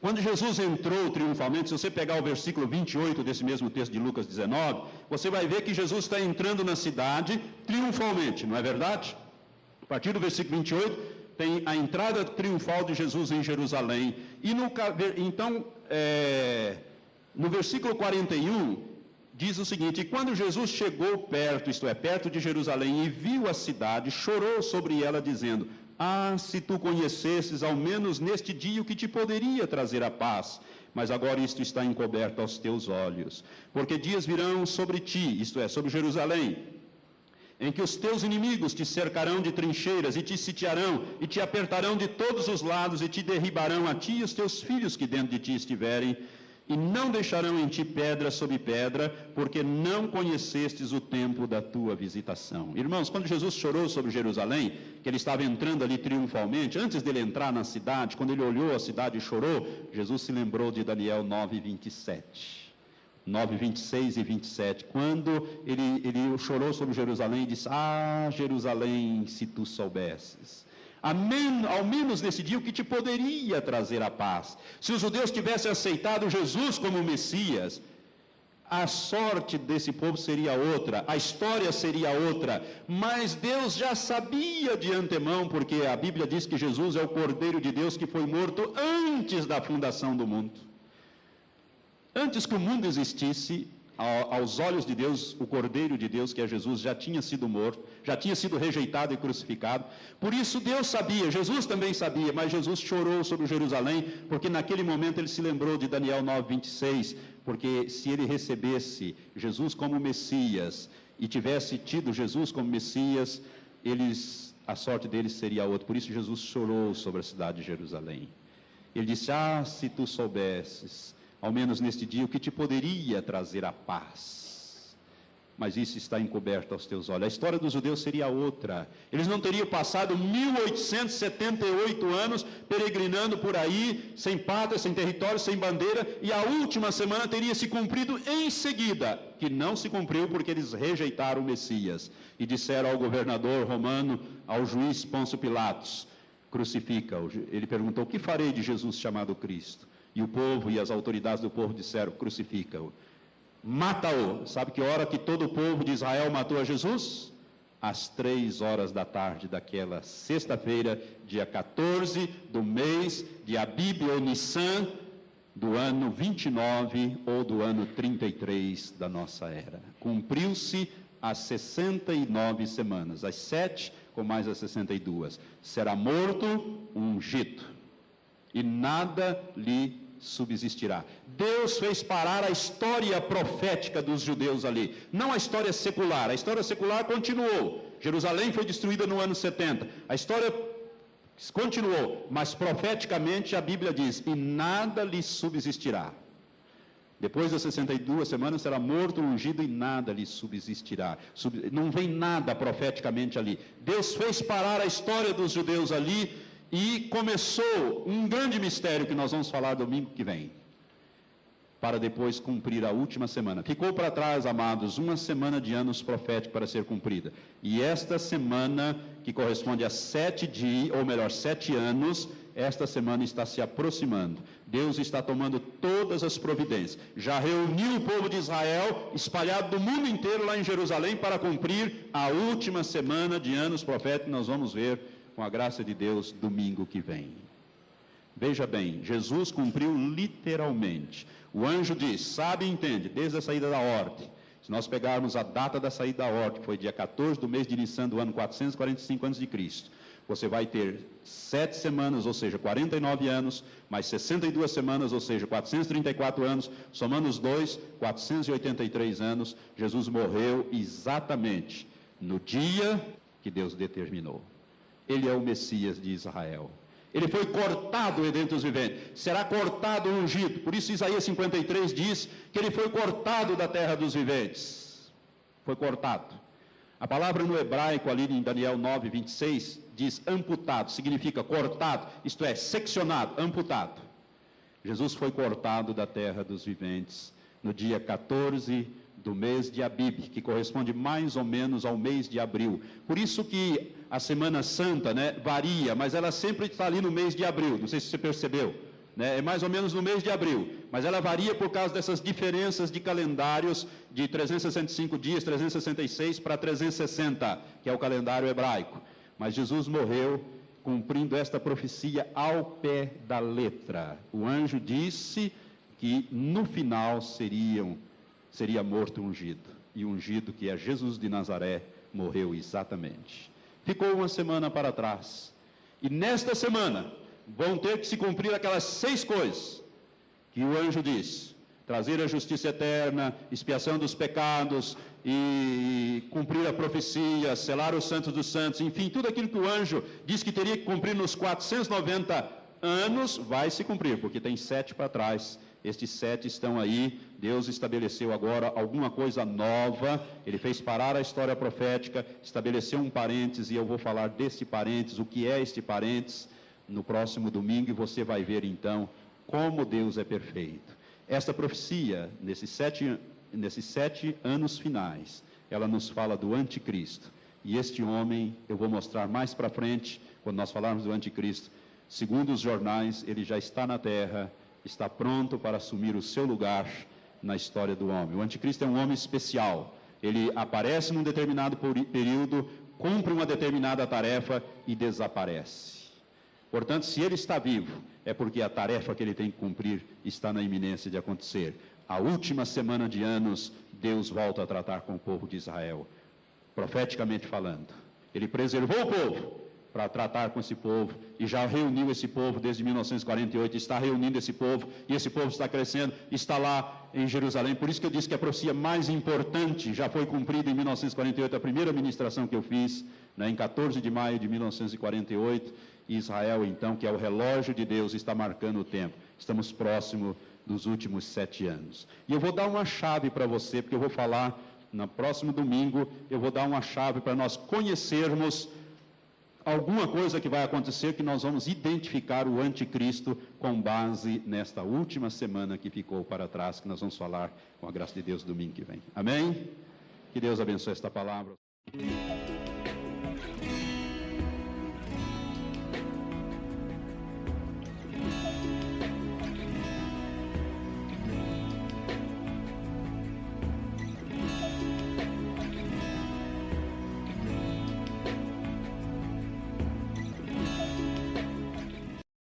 Quando Jesus entrou triunfalmente, se você pegar o versículo 28 desse mesmo texto de Lucas 19, você vai ver que Jesus está entrando na cidade triunfalmente, não é verdade? A partir do versículo 28, tem a entrada triunfal de Jesus em Jerusalém. E no, então, é, no versículo 41, diz o seguinte: E quando Jesus chegou perto, isto é, perto de Jerusalém, e viu a cidade, chorou sobre ela, dizendo: ah, se tu conhecesses ao menos neste dia o que te poderia trazer a paz, mas agora isto está encoberto aos teus olhos. Porque dias virão sobre ti, isto é, sobre Jerusalém, em que os teus inimigos te cercarão de trincheiras e te sitiarão e te apertarão de todos os lados e te derribarão a ti e os teus filhos que dentro de ti estiverem e não deixarão em ti pedra sobre pedra, porque não conhecestes o tempo da tua visitação. Irmãos, quando Jesus chorou sobre Jerusalém, que ele estava entrando ali triunfalmente, antes dele entrar na cidade, quando ele olhou a cidade e chorou, Jesus se lembrou de Daniel 9, 27. 9, 26 e 27, quando ele, ele chorou sobre Jerusalém e disse: Ah, Jerusalém, se tu soubesses ao menos o que te poderia trazer a paz. Se os judeus tivessem aceitado Jesus como Messias, a sorte desse povo seria outra, a história seria outra, mas Deus já sabia de antemão, porque a Bíblia diz que Jesus é o Cordeiro de Deus que foi morto antes da fundação do mundo. Antes que o mundo existisse, aos olhos de Deus, o Cordeiro de Deus, que é Jesus, já tinha sido morto, já tinha sido rejeitado e crucificado. Por isso Deus sabia, Jesus também sabia, mas Jesus chorou sobre Jerusalém, porque naquele momento ele se lembrou de Daniel 9, 26, porque se ele recebesse Jesus como Messias e tivesse tido Jesus como Messias, eles, a sorte deles seria outra. Por isso Jesus chorou sobre a cidade de Jerusalém. Ele disse: Ah, se tu soubesses ao menos neste dia, o que te poderia trazer a paz. Mas isso está encoberto aos teus olhos. A história dos judeus seria outra. Eles não teriam passado 1878 anos peregrinando por aí, sem pátria, sem território, sem bandeira, e a última semana teria se cumprido em seguida, que não se cumpriu porque eles rejeitaram o Messias e disseram ao governador romano, ao juiz Pôncio Pilatos: crucifica-o. Ele perguntou: O que farei de Jesus chamado Cristo? E o povo e as autoridades do povo disseram: crucifica-o. Mata-o. Sabe que hora que todo o povo de Israel matou a Jesus? Às três horas da tarde daquela sexta-feira, dia 14 do mês de Abib ou Nissan, do ano 29 ou do ano 33 da nossa era. Cumpriu-se as 69 semanas, as sete com mais as 62. Será morto ungido, e nada lhe subsistirá. Deus fez parar a história profética dos judeus ali, não a história secular. A história secular continuou. Jerusalém foi destruída no ano 70. A história continuou, mas profeticamente a Bíblia diz: "E nada lhe subsistirá". Depois das 62 semanas será morto, ungido e nada lhe subsistirá. Não vem nada profeticamente ali. Deus fez parar a história dos judeus ali e começou um grande mistério que nós vamos falar domingo que vem. Para depois cumprir a última semana. Ficou para trás, amados, uma semana de anos proféticos para ser cumprida. E esta semana, que corresponde a sete dias, ou melhor, sete anos, esta semana está se aproximando. Deus está tomando todas as providências. Já reuniu o povo de Israel, espalhado do mundo inteiro lá em Jerusalém, para cumprir a última semana de anos proféticos. Nós vamos ver, com a graça de Deus, domingo que vem. Veja bem, Jesus cumpriu literalmente. O anjo diz: sabe e entende, desde a saída da ordem. Se nós pegarmos a data da saída da ordem, foi dia 14 do mês de Nissan do ano 445 a.C você vai ter sete semanas, ou seja, 49 anos, mais 62 semanas, ou seja, 434 anos, somando os dois, 483 anos. Jesus morreu exatamente no dia que Deus determinou. Ele é o Messias de Israel. Ele foi cortado dentre os viventes, será cortado ungido. Por isso Isaías 53 diz que ele foi cortado da terra dos viventes. Foi cortado. A palavra no hebraico, ali em Daniel 9, 26, diz amputado, significa cortado, isto é, seccionado, amputado. Jesus foi cortado da terra dos viventes no dia 14 do mês de Abib, que corresponde mais ou menos ao mês de abril. Por isso que a Semana Santa né, varia, mas ela sempre está ali no mês de abril, não sei se você percebeu. Né, é mais ou menos no mês de abril, mas ela varia por causa dessas diferenças de calendários de 365 dias, 366 para 360, que é o calendário hebraico. Mas Jesus morreu cumprindo esta profecia ao pé da letra. O anjo disse que no final seriam, seria morto ungido. E ungido, que é Jesus de Nazaré, morreu exatamente. Ficou uma semana para trás. E nesta semana, vão ter que se cumprir aquelas seis coisas que o anjo diz: trazer a justiça eterna, expiação dos pecados e cumprir a profecia, selar os santos dos santos, enfim, tudo aquilo que o anjo diz que teria que cumprir nos 490 anos, vai se cumprir, porque tem sete para trás. Estes sete estão aí. Deus estabeleceu agora alguma coisa nova. Ele fez parar a história profética, estabeleceu um parênteses, e eu vou falar desse parênteses, o que é este parênteses no próximo domingo e você vai ver então como Deus é perfeito. Esta profecia, nesses sete, nesses sete anos finais, ela nos fala do anticristo. E este homem, eu vou mostrar mais para frente, quando nós falarmos do anticristo, segundo os jornais, ele já está na terra, está pronto para assumir o seu lugar na história do homem. O anticristo é um homem especial. Ele aparece num determinado período, cumpre uma determinada tarefa e desaparece. Portanto, se ele está vivo, é porque a tarefa que ele tem que cumprir está na iminência de acontecer. A última semana de anos, Deus volta a tratar com o povo de Israel, profeticamente falando. Ele preservou o povo para tratar com esse povo e já reuniu esse povo desde 1948, está reunindo esse povo e esse povo está crescendo, está lá em Jerusalém. Por isso que eu disse que a profecia mais importante já foi cumprida em 1948, a primeira ministração que eu fiz, né, em 14 de maio de 1948 Israel, então, que é o relógio de Deus, está marcando o tempo. Estamos próximo dos últimos sete anos. E eu vou dar uma chave para você, porque eu vou falar no próximo domingo, eu vou dar uma chave para nós conhecermos alguma coisa que vai acontecer que nós vamos identificar o anticristo com base nesta última semana que ficou para trás, que nós vamos falar com a graça de Deus domingo que vem. Amém? Que Deus abençoe esta palavra.